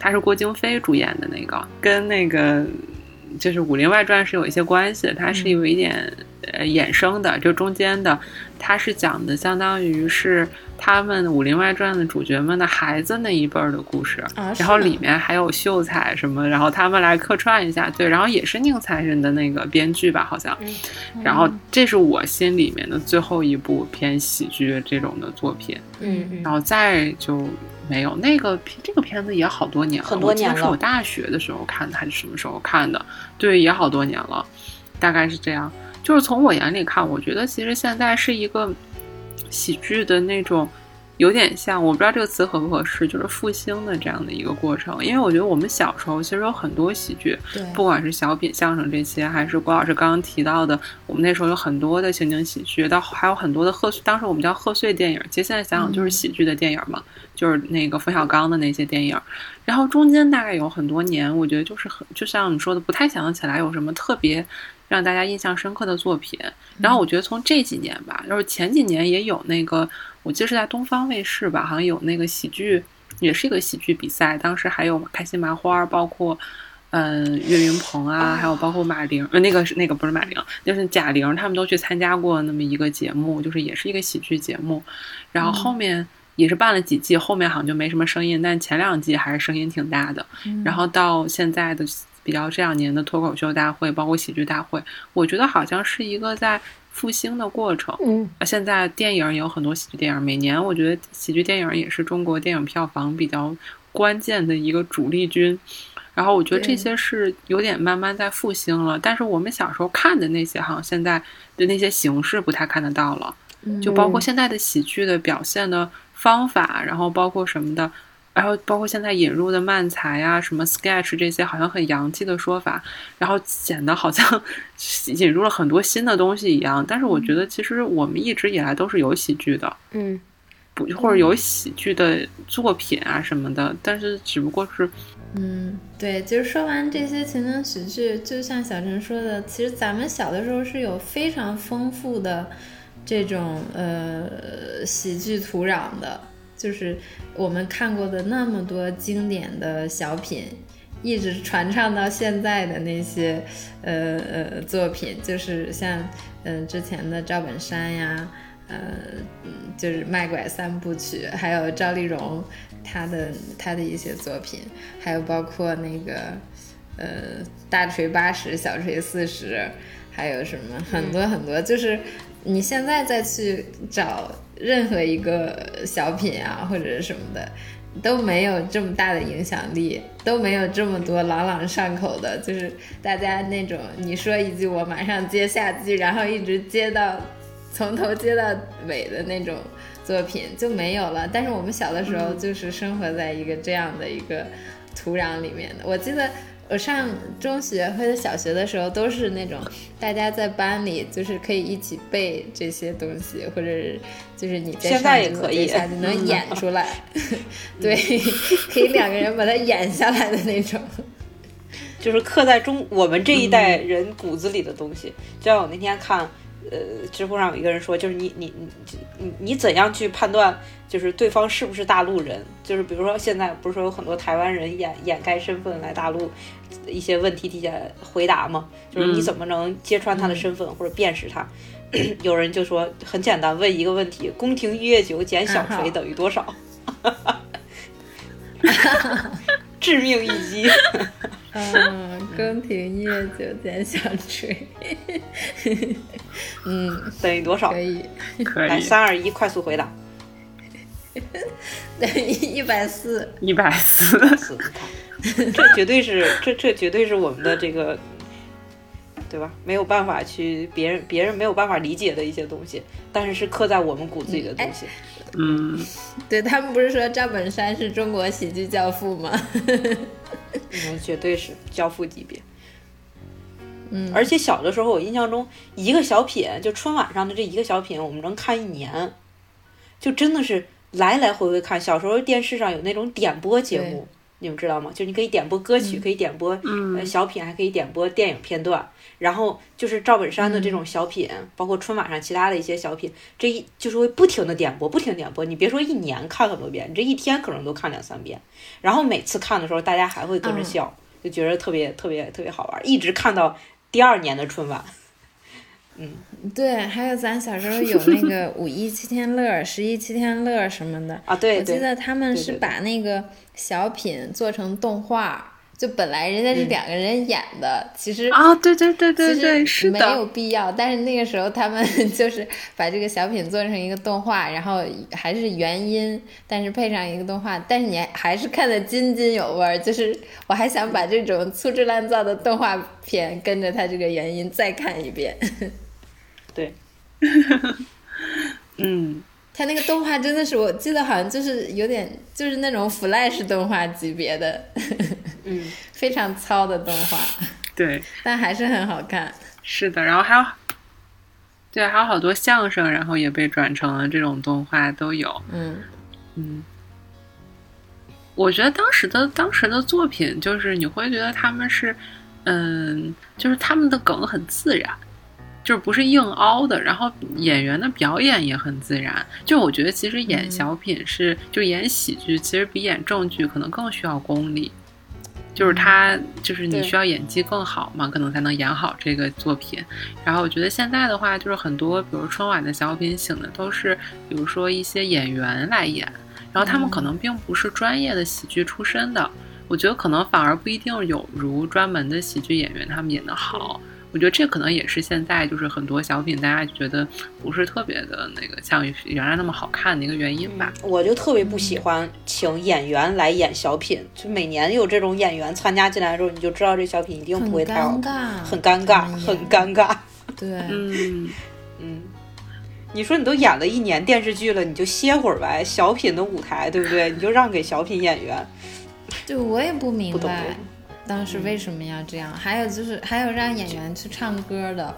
它是郭京飞主演的那个，跟那个就是《武林外传》是有一些关系的，它是有一点呃衍生的，就中间的，它是讲的相当于是。他们《武林外传》的主角们的孩子那一辈儿的故事，然后里面还有秀才什么，然后他们来客串一下，对，然后也是宁财神的那个编剧吧，好像。然后这是我心里面的最后一部偏喜剧这种的作品，嗯，然后再就没有那个这个片子也好多年了，很多年了，是我大学的时候看的还是什么时候看的？对，也好多年了，大概是这样。就是从我眼里看，我觉得其实现在是一个。喜剧的那种，有点像，我不知道这个词合不合适，就是复兴的这样的一个过程。因为我觉得我们小时候其实有很多喜剧，不管是小品、相声这些，还是郭老师刚刚提到的，我们那时候有很多的情景喜剧，到还有很多的贺，当时我们叫贺岁电影，其实现在想想就是喜剧的电影嘛，就是那个冯小刚的那些电影。然后中间大概有很多年，我觉得就是很，就像你说的，不太想得起来有什么特别。让大家印象深刻的作品，然后我觉得从这几年吧，就是前几年也有那个，我记得是在东方卫视吧，好像有那个喜剧，也是一个喜剧比赛，当时还有开心麻花，包括嗯岳云鹏啊，还有包括马玲，呃那个是那个不是马玲，就是贾玲，他们都去参加过那么一个节目，就是也是一个喜剧节目，然后后面也是办了几季，后面好像就没什么声音，但前两季还是声音挺大的，然后到现在的。比较这两年的脱口秀大会，包括喜剧大会，我觉得好像是一个在复兴的过程。嗯，现在电影也有很多喜剧电影，每年我觉得喜剧电影也是中国电影票房比较关键的一个主力军。然后我觉得这些是有点慢慢在复兴了，但是我们小时候看的那些，好像现在的那些形式不太看得到了。就包括现在的喜剧的表现的方法，然后包括什么的。然后包括现在引入的漫才啊、什么 sketch 这些，好像很洋气的说法，然后显得好像 <laughs> 引入了很多新的东西一样。但是我觉得，其实我们一直以来都是有喜剧的，嗯，不或者有喜剧的作品啊什么的。但是只不过是，嗯，对，就是说完这些情景喜剧，就像小陈说的，其实咱们小的时候是有非常丰富的这种呃喜剧土壤的。就是我们看过的那么多经典的小品，一直传唱到现在的那些呃呃作品，就是像嗯之前的赵本山呀，呃就是卖拐三部曲，还有赵丽蓉她的她的一些作品，还有包括那个呃大锤八十，小锤四十，还有什么很多很多，就是你现在再去找。任何一个小品啊，或者什么的，都没有这么大的影响力，都没有这么多朗朗上口的，就是大家那种你说一句我马上接下句，然后一直接到从头接到尾的那种作品就没有了。但是我们小的时候就是生活在一个这样的一个土壤里面的。我记得我上中学或者小学的时候，都是那种大家在班里就是可以一起背这些东西，或者是就是你在现在也可以下就能演出来，<laughs> 对，可以两个人把它演下来的那种。就是刻在中我们这一代人骨子里的东西。就像我那天看，呃，知乎上有一个人说，就是你你你你你怎样去判断，就是对方是不是大陆人？就是比如说现在不是说有很多台湾人掩掩盖身份来大陆一些问题底下回答吗？就是你怎么能揭穿他的身份或者辨识他？<coughs> 有人就说很简单，问一个问题：宫廷一月酒减小锤等于多少？<laughs> <laughs> 致命一击。<laughs> 嗯，宫廷夜酒点香吹，嗯，等于多少？可以，可以。来，三二一，快速回答。<laughs> 等于一百四，一百，四。这绝对是，这这绝对是我们的这个，对吧？没有办法去别人别人没有办法理解的一些东西，但是是刻在我们骨子里的东西。嗯，对他们不是说赵本山是中国喜剧教父吗？嗯，绝对是教父级别。嗯，而且小的时候，我印象中一个小品，就春晚上的这一个小品，我们能看一年，就真的是来来回回看。小时候电视上有那种点播节目，你们知道吗？就你可以点播歌曲，可以点播呃小品，还可以点播电影片段。然后就是赵本山的这种小品，包括春晚上其他的一些小品，这一就是会不停的点播，不停点播。你别说一年看很多遍，你这一天可能都看两三遍。然后每次看的时候，大家还会跟着笑，就觉得特别特别特别好玩，一直看到第二年的春晚。嗯，对，还有咱小时候有那个 <laughs> 五一七天乐、十一七天乐什么的啊，对，我记得他们是把那个小品做成动画。就本来人家是两个人演的，其实啊，对对对对对，是没有必要。但是那个时候他们 <laughs> 就是把这个小品做成一个动画，然后还是原音，但是配上一个动画，但是你还是看得津津有味儿。就是我还想把这种粗制滥造的动画片跟着他这个原音再看一遍。<laughs> 对，<laughs> 嗯。他那个动画真的是，我记得好像就是有点，就是那种 Flash 动画级别的，嗯，<laughs> 非常糙的动画，对，但还是很好看。是的，然后还有，对，还有好多相声，然后也被转成了这种动画，都有。嗯嗯，我觉得当时的当时的作品，就是你会觉得他们是，嗯，就是他们的梗很自然。就是不是硬凹的，然后演员的表演也很自然。就我觉得，其实演小品是，就演喜剧，其实比演正剧可能更需要功力。就是他，就是你需要演技更好嘛，可能才能演好这个作品。然后我觉得现在的话，就是很多，比如春晚的小品，请的都是，比如说一些演员来演，然后他们可能并不是专业的喜剧出身的。我觉得可能反而不一定有如专门的喜剧演员他们演的好。我觉得这可能也是现在就是很多小品大家觉得不是特别的那个像原来那么好看的一个原因吧。我就特别不喜欢请演员来演小品，就每年有这种演员参加进来的时候，你就知道这小品一定不会太好，很尴尬，很尴尬。<laughs> 对，嗯嗯，你说你都演了一年电视剧了，你就歇会儿呗，小品的舞台对不对？你就让给小品演员。对，我也不明白。当时为什么要这样？还有就是，还有让演员去唱歌的。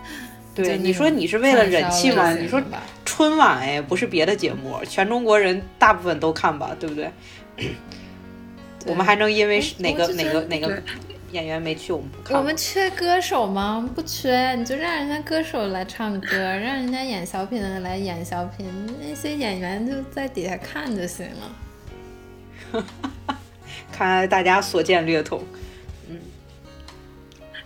<laughs> 对，你说你是为了人气吗？你说春晚哎，不是别的节目，全中国人大部分都看吧，对不对？<clears throat> 我们还能因为哪个哪个哪个 <laughs> 演员没去，我们不看？我们缺歌手吗？不缺，你就让人家歌手来唱歌，让人家演小品的来演小品，那些演员就在底下看就行了。<laughs> 看来大家所见略同，嗯，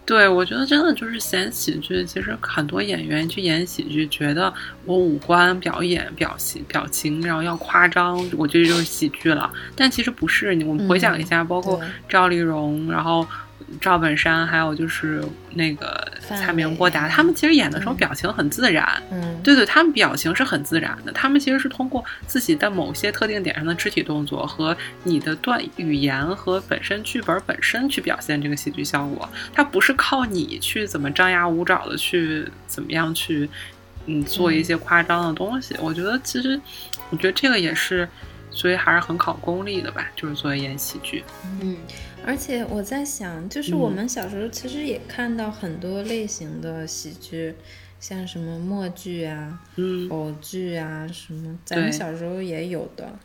对，我觉得真的就是演喜剧，其实很多演员去演喜剧，觉得我五官、表演、表情、表情，然后要夸张，我觉得就是喜剧了。但其实不是，我们回想一下，包括赵丽蓉，然后。赵本山，还有就是那个蔡明、郭达，他们其实演的时候表情很自然。嗯，对对，他们表情是很自然的。他们其实是通过自己的某些特定点上的肢体动作和你的段语言和本身剧本本身去表现这个喜剧效果。它不是靠你去怎么张牙舞爪的去怎么样去。嗯做一些夸张的东西。我觉得其实，我觉得这个也是，所以还是很考功力的吧，就是作为演喜剧。嗯，而且我在想，就是我们小时候其实也看到很多类型的喜剧，像什么默剧啊、嗯，偶剧啊什么，咱们小时候也有的。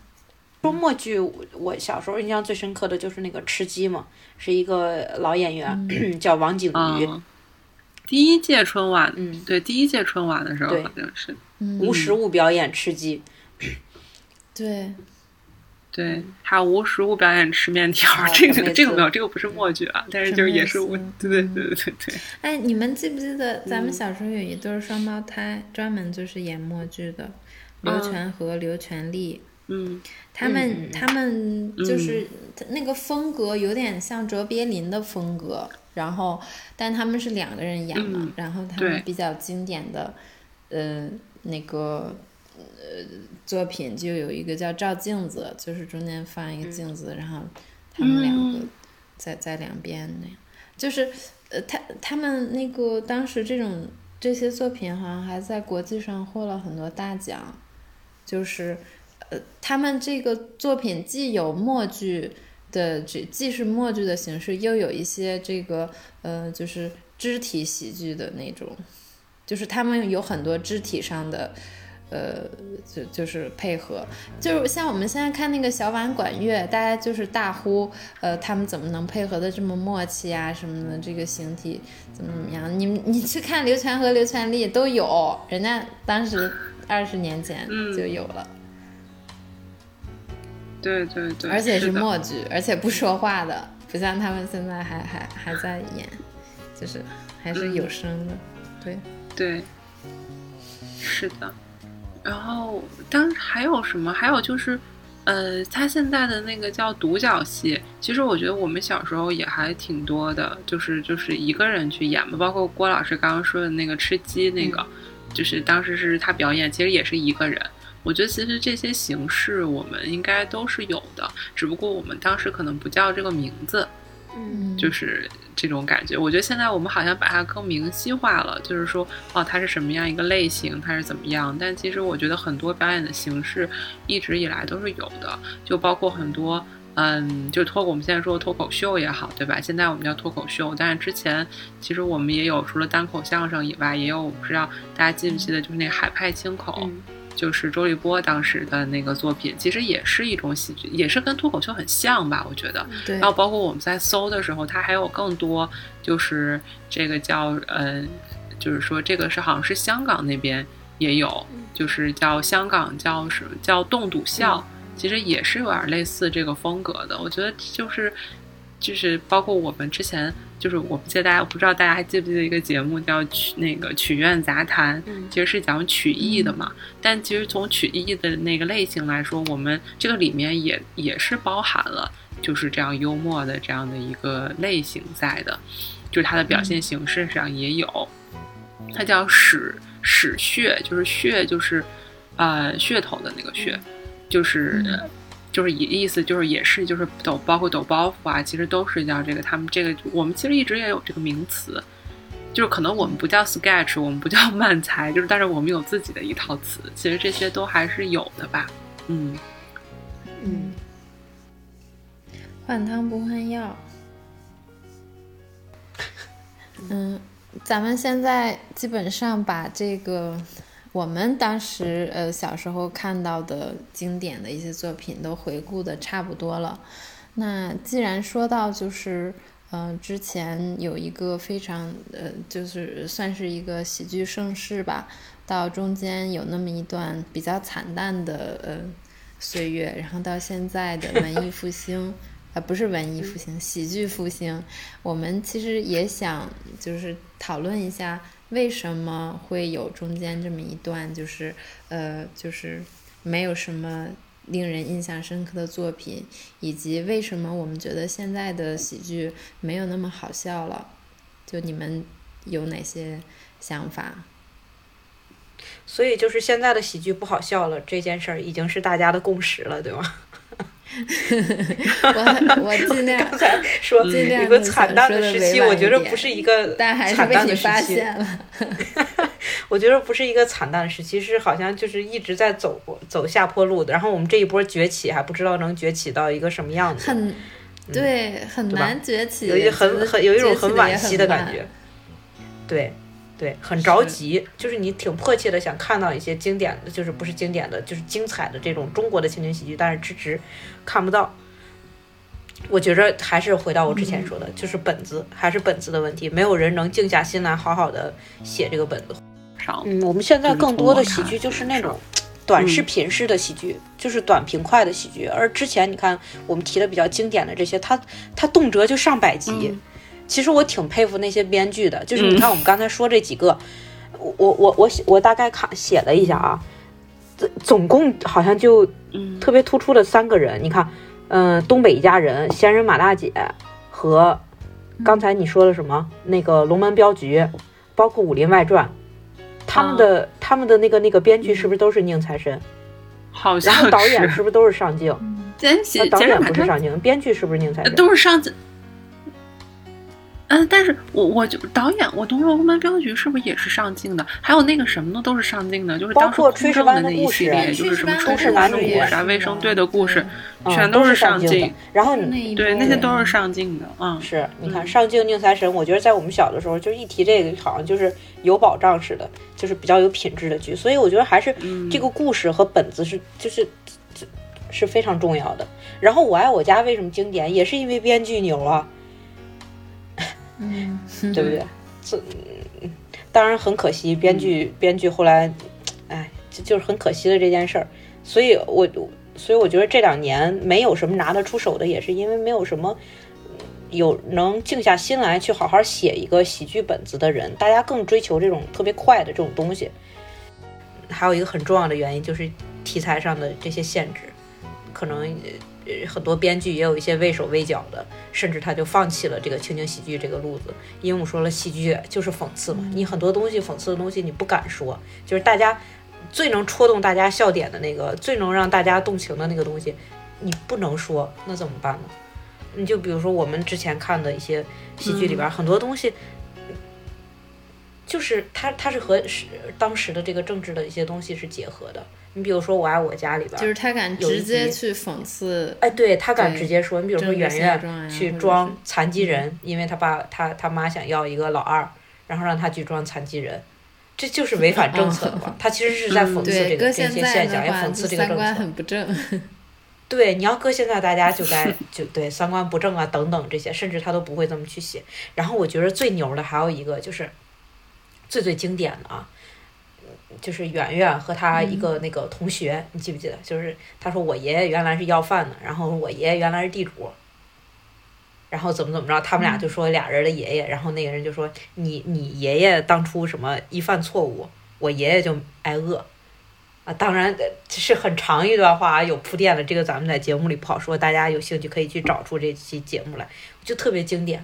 说默剧，我小时候印象最深刻的就是那个吃鸡嘛，是一个老演员，<clears throat> 叫王景瑜。第一届春晚，嗯，对，第一届春晚的时候好像是无实物表演吃鸡。对，对，还有无实物表演吃面条，这个这个没有，这个不是默剧啊，但是就是也是我，对对对对对。哎，你们记不记得咱们小时候有一对双胞胎，专门就是演默剧的，刘全和刘全利。嗯，他们他们就是那个风格有点像卓别林的风格，然后但他们是两个人演嘛，然后他们比较经典的，呃，那个呃作品就有一个叫照镜子，就是中间放一个镜子，然后他们两个在在两边那样，就是呃他他们那个当时这种这些作品好像还在国际上获了很多大奖，就是。呃，他们这个作品既有默剧的这，既是默剧的形式，又有一些这个呃，就是肢体喜剧的那种，就是他们有很多肢体上的呃，就就是配合，就是像我们现在看那个小婉管乐，大家就是大呼呃，他们怎么能配合的这么默契啊什么的，这个形体怎么怎么样？你你去看刘全和刘全利都有，人家当时 <laughs> 二十年前就有了。对对对，而且是默剧，而且不说话的，不像他们现在还还还在演，就是还是有声的，对对，是的。然后当还有什么？还有就是，呃，他现在的那个叫独角戏，其实我觉得我们小时候也还挺多的，就是就是一个人去演嘛，包括郭老师刚刚说的那个吃鸡那个，就是当时是他表演，其实也是一个人。我觉得其实这些形式我们应该都是有的，只不过我们当时可能不叫这个名字，嗯，就是这种感觉。我觉得现在我们好像把它更明晰化了，就是说，哦，它是什么样一个类型，它是怎么样。但其实我觉得很多表演的形式一直以来都是有的，就包括很多，嗯，就脱我们现在说的脱口秀也好，对吧？现在我们叫脱口秀，但是之前其实我们也有除了单口相声以外，也有我不知道大家记不记得，就是那海派清口。就是周立波当时的那个作品，其实也是一种喜剧，也是跟脱口秀很像吧？我觉得。对。然后包括我们在搜的时候，它还有更多，就是这个叫呃，就是说这个是好像是香港那边也有，就是叫香港叫什么叫冻笃笑，其实也是有点类似这个风格的。我觉得就是就是包括我们之前。就是我不记得大家我不知道大家还记不记得一个节目叫曲那个曲苑杂谈，其实是讲曲艺的嘛。但其实从曲艺的那个类型来说，我们这个里面也也是包含了就是这样幽默的这样的一个类型在的，就是它的表现形式上也有。它叫史史血，就是血就是呃噱头的那个血，就是。就是意意思就是也是就是抖包括抖包袱啊，其实都是叫这个。他们这个我们其实一直也有这个名词，就是可能我们不叫 sketch，我们不叫 <laughs> 慢才，就是但是我们有自己的一套词。其实这些都还是有的吧。嗯嗯，换汤不换药。嗯，咱们现在基本上把这个。我们当时呃小时候看到的经典的一些作品都回顾的差不多了。那既然说到就是嗯之前有一个非常呃就是算是一个喜剧盛世吧，到中间有那么一段比较惨淡的呃岁月，然后到现在的文艺复兴，啊 <laughs> 不是文艺复兴，喜剧复兴，我们其实也想就是讨论一下。为什么会有中间这么一段，就是呃，就是没有什么令人印象深刻的作品，以及为什么我们觉得现在的喜剧没有那么好笑了？就你们有哪些想法？所以就是现在的喜剧不好笑了，这件事儿已经是大家的共识了，对吗？<laughs> 我我尽量刚才说一个惨淡的时期，我觉得不是一个但还是被你发现了。<laughs> 我觉得不是一个惨淡时期，是好像就是一直在走走下坡路的。然后我们这一波崛起还不知道能崛起到一个什么样子，很对，很难崛起，有一很很有一种很惋惜的感觉。对，对，很着急，就是你挺迫切的想看到一些经典的，就是不是经典的，就是精彩的这种中国的情景喜剧，但是迟迟看不到。我觉着还是回到我之前说的，就是本子还是本子的问题，没有人能静下心来好好的写这个本子。嗯，我们现在更多的喜剧就是那种短视频式的喜剧，就是短平快的喜剧。而之前你看我们提的比较经典的这些，它它动辄就上百集。其实我挺佩服那些编剧的，就是你看我们刚才说这几个，我我我我我大概看写了一下啊，总共好像就特别突出的三个人，你看。嗯，东北一家人、闲人马大姐和刚才你说的什么那个龙门镖局，包括武林外传，他们的他们的那个那个编剧是不是都是宁财神？好像。然后导演是不是都是上镜？编导演不是上镜，编剧是不是宁财神？都是上镜。嗯，但是我我就导演，我《东龙门镖局》是不是也是上镜的？还有那个什么的都是上镜的，就是当时吹正的那一系列，就是什么《炊事男女》啥卫生队的故事，全都是上镜。然后对那些都是上镜的，嗯，是你看上镜宁财神，我觉得在我们小的时候，就一提这个，好像就是有保障似的，就是比较有品质的剧。所以我觉得还是这个故事和本子是就是是非常重要的。然后《我爱我家》为什么经典，也是因为编剧牛啊。嗯，对不对？这当然很可惜，编剧编剧后来，哎，就就是很可惜的这件事儿。所以，我所以我觉得这两年没有什么拿得出手的，也是因为没有什么有能静下心来去好好写一个喜剧本子的人。大家更追求这种特别快的这种东西。还有一个很重要的原因就是题材上的这些限制，可能。呃，很多编剧也有一些畏手畏脚的，甚至他就放弃了这个情景喜剧这个路子，因为我们说了，喜剧就是讽刺嘛，你很多东西讽刺的东西你不敢说，就是大家最能戳动大家笑点的那个，最能让大家动情的那个东西，你不能说，那怎么办呢？你就比如说我们之前看的一些喜剧里边，很多东西，就是它它是和时当时的这个政治的一些东西是结合的。你比如说《我爱我家》里边，就是他敢直接去讽刺，哎，对他敢直接说。你比如说圆圆去装残疾人，因为他爸他他妈想要一个老二，然后让他去装残疾人，这就是违反政策的嘛。<laughs> 他其实是在讽刺这个这些现象，也讽刺这个政策。很不正。<laughs> 对，你要搁现在，大家就该就对三观不正啊等等这些，甚至他都不会这么去写。然后我觉得最牛的还有一个就是最最经典的啊。就是圆圆和他一个那个同学，你记不记得？就是他说我爷爷原来是要饭的，然后我爷爷原来是地主，然后怎么怎么着，他们俩就说俩人的爷爷，然后那个人就说你你爷爷当初什么一犯错误，我爷爷就挨饿啊。当然是很长一段话，有铺垫的，这个咱们在节目里不好说，大家有兴趣可以去找出这期节目来，就特别经典，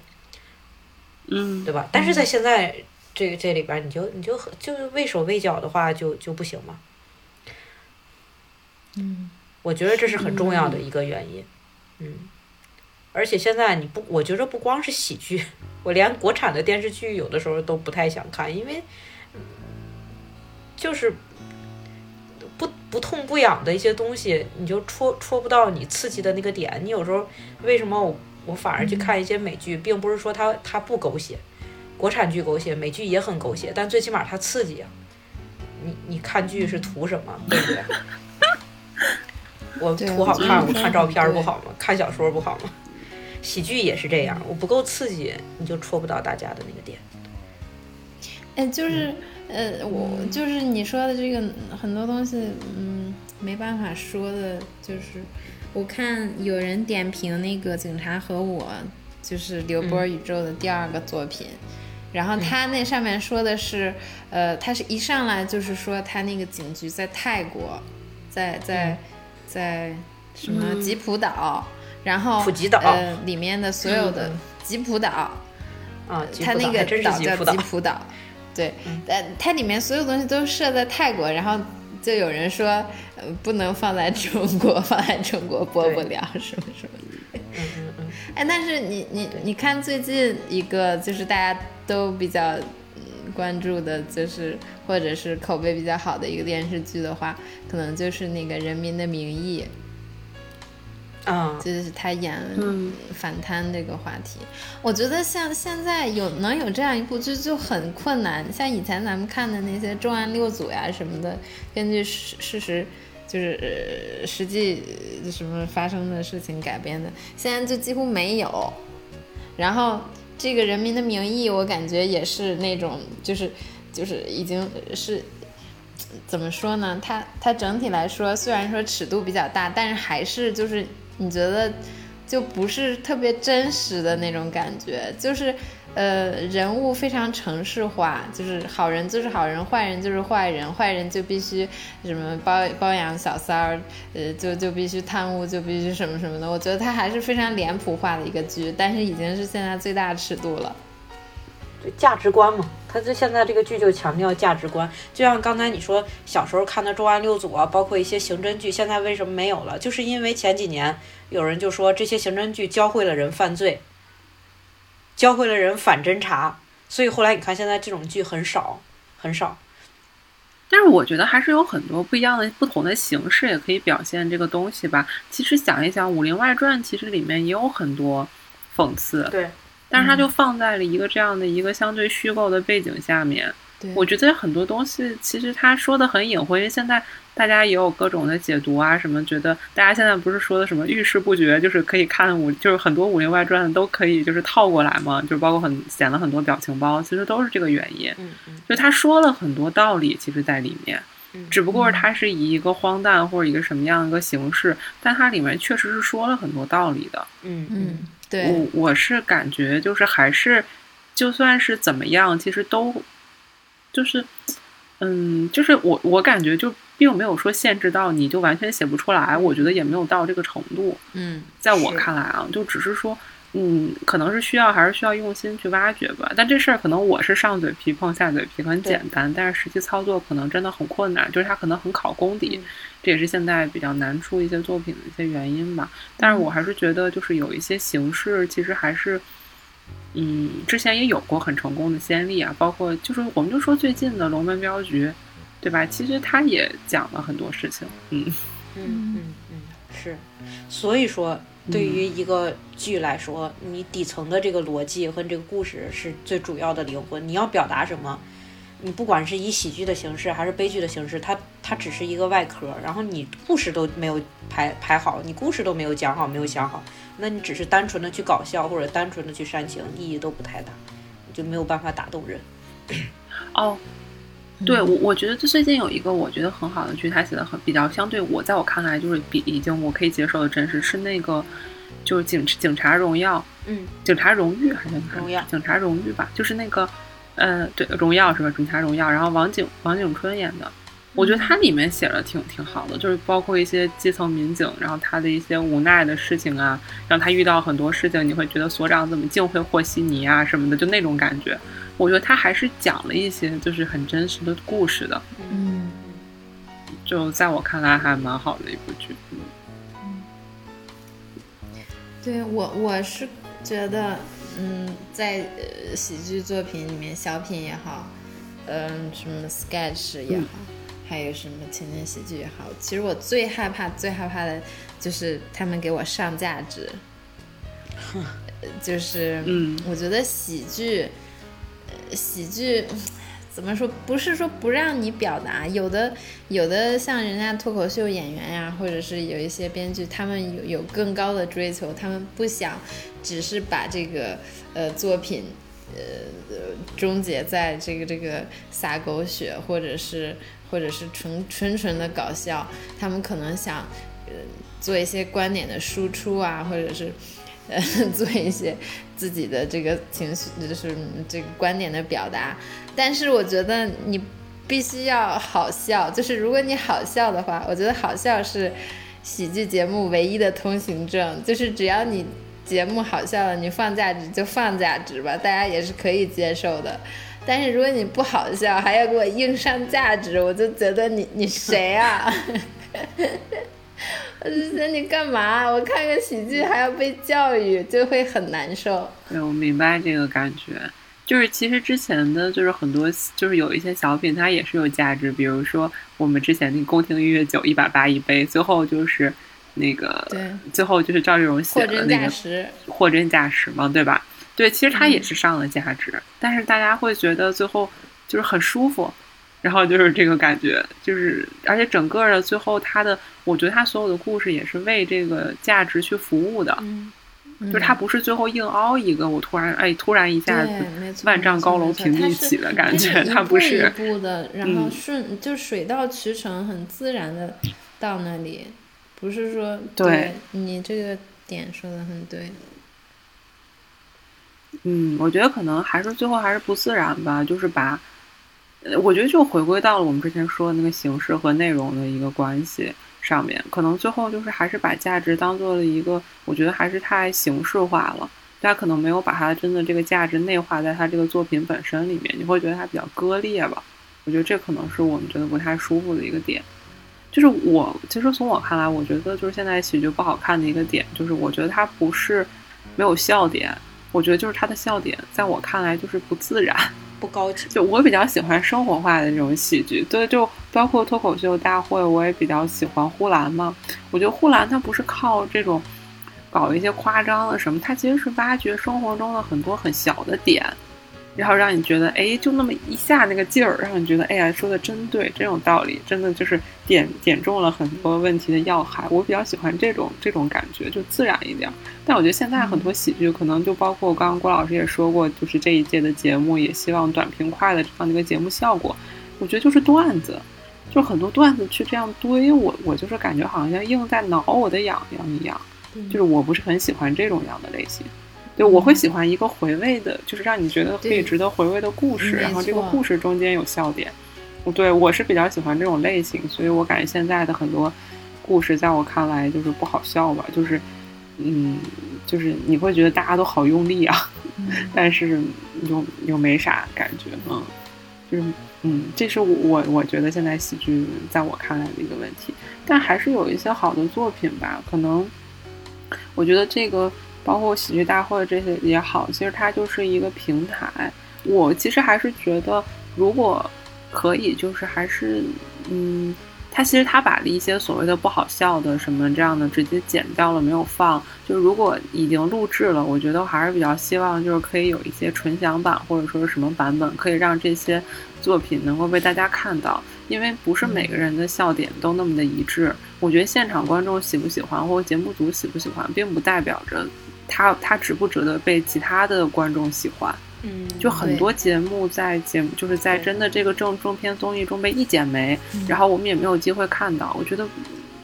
嗯，对吧？但是在现在。这个这里边你就你就就是畏手畏脚的话就就不行嘛，嗯，我觉得这是很重要的一个原因，嗯，而且现在你不，我觉得不光是喜剧，<laughs> 我连国产的电视剧有的时候都不太想看，因为就是不不痛不痒的一些东西，你就戳戳不到你刺激的那个点。你有时候为什么我我反而去看一些美剧，并不是说它它不狗血。国产剧狗血，美剧也很狗血，但最起码它刺激啊！你你看剧是图什么，对不对？我图好看，我看照片不好吗？看小说不好吗？喜剧也是这样，我不够刺激，你就戳不到大家的那个点。哎，就是呃，我就是你说的这个很多东西，嗯，没办法说的，就是我看有人点评那个《警察和我》，就是刘波宇宙的第二个作品。然后他那上面说的是，呃，他是一上来就是说他那个警局在泰国，在在在什么吉普岛，然后呃里面的所有的吉普岛，啊，他那个岛叫吉普岛，对，但，它里面所有东西都设在泰国，然后就有人说，呃，不能放在中国，放在中国播不了，什么什么。但是你你你看最近一个就是大家。都比较关注的，就是或者是口碑比较好的一个电视剧的话，可能就是那个《人民的名义》。嗯，就是他演反贪这个话题，我觉得像现在有能有这样一部剧就很困难。像以前咱们看的那些重案六组呀什么的，根据事事实就是实际什么发生的事情改编的，现在就几乎没有。然后这个《人民的名义》，我感觉也是那种就是就是已经是怎么说呢？它它整体来说虽然说尺度比较大，但是还是就是。你觉得就不是特别真实的那种感觉，就是呃人物非常程式化，就是好人就是好人，坏人就是坏人，坏人就必须什么包包养小三儿，呃就就必须贪污，就必须什么什么的。我觉得它还是非常脸谱化的一个剧，但是已经是现在最大尺度了。价值观嘛，他就现在这个剧就强调价值观，就像刚才你说小时候看的《重案六组》啊，包括一些刑侦剧，现在为什么没有了？就是因为前几年有人就说这些刑侦剧教会了人犯罪，教会了人反侦查，所以后来你看现在这种剧很少很少。但是我觉得还是有很多不一样的、不同的形式也可以表现这个东西吧。其实想一想，《武林外传》其实里面也有很多讽刺。对。但是它就放在了一个这样的一个相对虚构的背景下面，我觉得很多东西其实他说的很隐晦，因为现在大家也有各种的解读啊，什么觉得大家现在不是说的什么遇事不决，就是可以看武，就是很多《武林外传》都可以就是套过来嘛，就包括很显了很多表情包，其实都是这个原因。嗯嗯，就他说了很多道理，其实在里面，只不过是他是以一个荒诞或者一个什么样的一个形式，但它里面确实是说了很多道理的。嗯嗯。对我我是感觉就是还是，就算是怎么样，其实都，就是，嗯，就是我我感觉就并没有说限制到你就完全写不出来，我觉得也没有到这个程度。嗯，在我看来啊，就只是说。嗯，可能是需要还是需要用心去挖掘吧。但这事儿可能我是上嘴皮碰下嘴皮很简单，但是实际操作可能真的很困难，就是它可能很考功底，这也是现在比较难出一些作品的一些原因吧。但是我还是觉得，就是有一些形式其实还是，嗯，嗯之前也有过很成功的先例啊，包括就是我们就说最近的《龙门镖局》，对吧？其实他也讲了很多事情。嗯嗯嗯嗯，是，所以说。对于一个剧来说，你底层的这个逻辑和这个故事是最主要的灵魂。你要表达什么，你不管是以喜剧的形式还是悲剧的形式，它它只是一个外壳。然后你故事都没有排排好，你故事都没有讲好，没有想好，那你只是单纯的去搞笑或者单纯的去煽情，意义都不太大，就没有办法打动人。哦。对我，我觉得这最近有一个我觉得很好的剧，它写的很比较相对我在我看来就是比已经我可以接受的真实，是那个就是警警察荣耀，嗯，警察荣誉还是荣耀？警察荣誉吧，就是那个，呃，对，荣耀是吧？警察荣耀，然后王景王景春演的，我觉得他里面写的挺挺好的，就是包括一些基层民警，然后他的一些无奈的事情啊，让他遇到很多事情，你会觉得所长怎么竟会和稀泥啊什么的，就那种感觉。我觉得他还是讲了一些就是很真实的故事的，嗯，就在我看来还蛮好的一部剧。嗯，对我我是觉得，嗯，在呃喜剧作品里面，小品也好，嗯，什么 sketch 也好，还有什么情景喜剧也好，其实我最害怕、最害怕的就是他们给我上价值，<laughs> 就是，嗯，我觉得喜剧。喜剧怎么说？不是说不让你表达，有的有的像人家脱口秀演员呀，或者是有一些编剧，他们有有更高的追求，他们不想只是把这个呃作品呃终结在这个这个撒狗血，或者是或者是纯纯纯的搞笑，他们可能想呃做一些观点的输出啊，或者是。<laughs> 做一些自己的这个情绪，就是这个观点的表达。但是我觉得你必须要好笑，就是如果你好笑的话，我觉得好笑是喜剧节目唯一的通行证。就是只要你节目好笑了，你放价值就放价值吧，大家也是可以接受的。但是如果你不好笑，还要给我硬上价值，我就觉得你你谁啊？<laughs> 我就想你干嘛？我看个喜剧还要被教育，就会很难受。对，我明白这个感觉。就是其实之前的就是很多就是有一些小品，它也是有价值，比如说我们之前那个宫廷玉液酒一百八一杯，最后就是那个，最后就是赵丽蓉写的那个货真价实嘛，对吧？对，其实它也是上了价值，但是大家会觉得最后就是很舒服，然后就是这个感觉，就是而且整个的最后他的，我觉得他所有的故事也是为这个价值去服务的。就是他不是最后硬凹一个，我突然哎，突然一下子万丈高楼平地起的感觉，他不是一步的，然后顺就水到渠成，很自然的到那里，不是说对你这个点说的很对。嗯，我觉得可能还是最后还是不自然吧，就是把，我觉得就回归到了我们之前说的那个形式和内容的一个关系。上面可能最后就是还是把价值当做了一个，我觉得还是太形式化了。大家可能没有把它真的这个价值内化在它这个作品本身里面，你会觉得它比较割裂吧？我觉得这可能是我们觉得不太舒服的一个点。就是我其实从我看来，我觉得就是现在喜剧不好看的一个点，就是我觉得它不是没有笑点，我觉得就是它的笑点在我看来就是不自然。不高级，就我比较喜欢生活化的这种喜剧，对，就包括脱口秀大会，我也比较喜欢呼兰嘛。我觉得呼兰他不是靠这种搞一些夸张的什么，他其实是挖掘生活中的很多很小的点。然后让你觉得，哎，就那么一下那个劲儿，让你觉得，哎呀，说的真对，真有道理，真的就是点点中了很多问题的要害。我比较喜欢这种这种感觉，就自然一点。但我觉得现在很多喜剧，可能就包括刚刚郭老师也说过，就是这一届的节目也希望短平快的这样的一个节目效果。我觉得就是段子，就很多段子去这样堆，我我就是感觉好像硬在挠我的痒痒一样，就是我不是很喜欢这种样的类型。对，我会喜欢一个回味的，就是让你觉得可以值得回味的故事，然后这个故事中间有笑点。对我是比较喜欢这种类型，所以我感觉现在的很多故事在我看来就是不好笑吧，就是嗯，就是你会觉得大家都好用力啊，<laughs> 但是又又没啥感觉，嗯，就是嗯，这是我我觉得现在喜剧在我看来的一个问题，但还是有一些好的作品吧，可能我觉得这个。包括喜剧大会这些也好，其实它就是一个平台。我其实还是觉得，如果可以，就是还是，嗯，他其实他把一些所谓的不好笑的什么这样的直接剪掉了，没有放。就如果已经录制了，我觉得还是比较希望，就是可以有一些纯享版或者说是什么版本，可以让这些作品能够被大家看到。因为不是每个人的笑点都那么的一致。我觉得现场观众喜不喜欢，或者节目组喜不喜欢，并不代表着。他他值不值得被其他的观众喜欢？嗯，就很多节目在节目就是在真的这个正正片综艺中被一剪没，然后我们也没有机会看到。我觉得，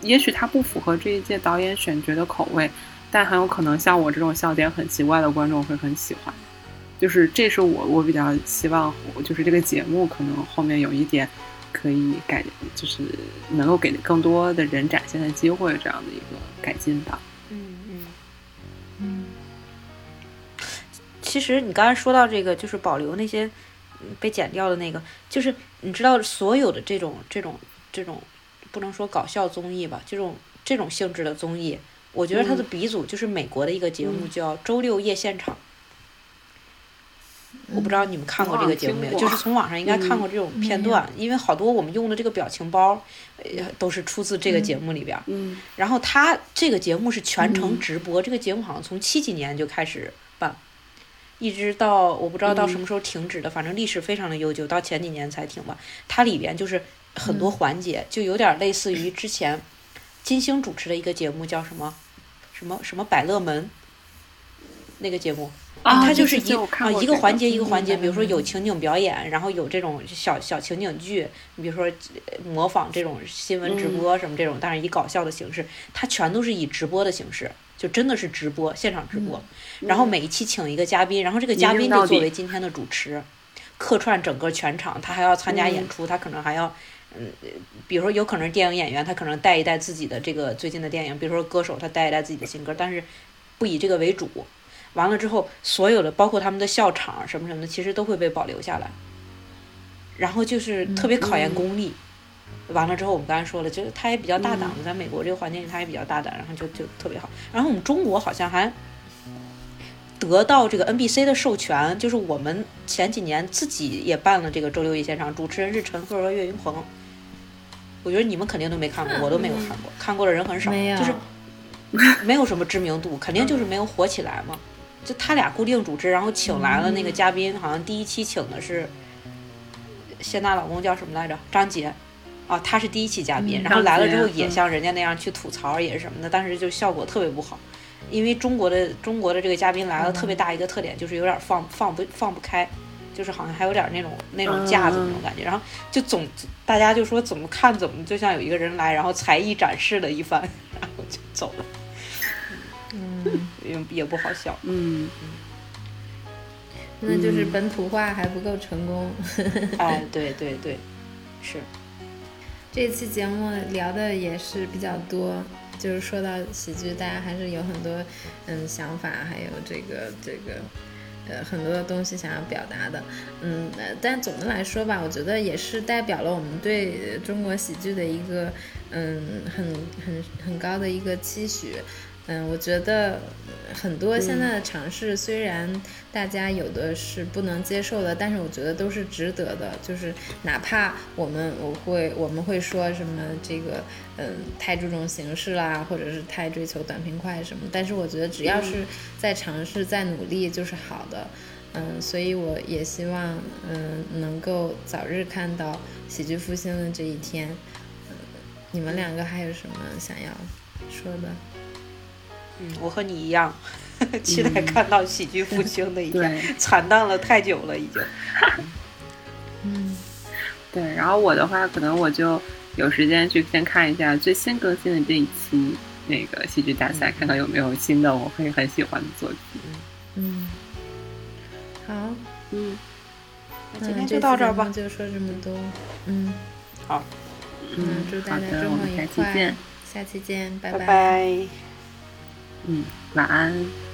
也许他不符合这一届导演选角的口味，但很有可能像我这种笑点很奇怪的观众会很喜欢。就是这是我我比较希望，就是这个节目可能后面有一点可以改，就是能够给更多的人展现的机会这样的一个改进吧。其实你刚才说到这个，就是保留那些被剪掉的那个，就是你知道所有的这种这种这种，不能说搞笑综艺吧，这种这种性质的综艺，我觉得它的鼻祖就是美国的一个节目，叫《周六夜现场》。我不知道你们看过这个节目没有？就是从网上应该看过这种片段，因为好多我们用的这个表情包，呃，都是出自这个节目里边。嗯。然后他这个节目是全程直播，这个节目好像从七几年就开始办。一直到我不知道到什么时候停止的，反正历史非常的悠久，到前几年才停吧。它里边就是很多环节，就有点类似于之前金星主持的一个节目，叫什么什么什么百乐门那个节目啊，它就是一啊一个环节一个环节，比如说有情景表演，然后有这种小小情景剧，你比如说模仿这种新闻直播什么这种，但是以搞笑的形式，它全都是以直播的形式。就真的是直播，现场直播，然后每一期请一个嘉宾，然后这个嘉宾就作为今天的主持，客串整个全场。他还要参加演出，他可能还要，嗯，比如说有可能是电影演员，他可能带一带自己的这个最近的电影，比如说歌手，他带一带自己的新歌，但是不以这个为主。完了之后，所有的包括他们的笑场什么什么的，其实都会被保留下来。然后就是特别考验功力。完了之后，我们刚才说了，就是他也比较大胆，在美国这个环境里，他也比较大胆，然后就就特别好。然后我们中国好像还得到这个 NBC 的授权，就是我们前几年自己也办了这个周六夜现场，主持人是陈赫和岳云鹏。我觉得你们肯定都没看过，我都没有看过，看过的人很少，就是 <laughs> 没有什么知名度，肯定就是没有火起来嘛。就他俩固定主持，然后请来了那个嘉宾，好像第一期请的是谢娜老公叫什么来着？张杰。啊，他是第一期嘉宾，然后来了之后也像人家那样去吐槽也是什么的，但是就效果特别不好。因为中国的中国的这个嘉宾来了，特别大一个特点就是有点放放不放不开，就是好像还有点那种那种架子那种感觉，然后就总大家就说怎么看怎么就像有一个人来，然后才艺展示了一番，然后就走了，嗯，也也不好笑，嗯，那就是本土化还不够成功，哎，对对对，是，这期节目聊的也是比较多。就是说到喜剧，大家还是有很多嗯想法，还有这个这个呃很多的东西想要表达的，嗯，但总的来说吧，我觉得也是代表了我们对中国喜剧的一个嗯很很很高的一个期许。嗯，我觉得很多现在的尝试，虽然大家有的是不能接受的，但是我觉得都是值得的。就是哪怕我们我会我们会说什么这个嗯太注重形式啦，或者是太追求短平快什么，但是我觉得只要是在尝试在努力就是好的。嗯，所以我也希望嗯能够早日看到喜剧复兴的这一天。嗯，你们两个还有什么想要说的？嗯，我和你一样，<laughs> 期待看到喜剧复兴的一天。惨淡了太久了，已经。<laughs> 嗯，对。然后我的话，可能我就有时间去先看一下最新更新的这一期那个戏剧大赛，看看有没有新的我会很喜欢的作品。嗯，好，嗯，那今天就到这儿吧，就说这么多。嗯，好，嗯，祝大家周末愉快，下期见，拜拜。嗯，晚安。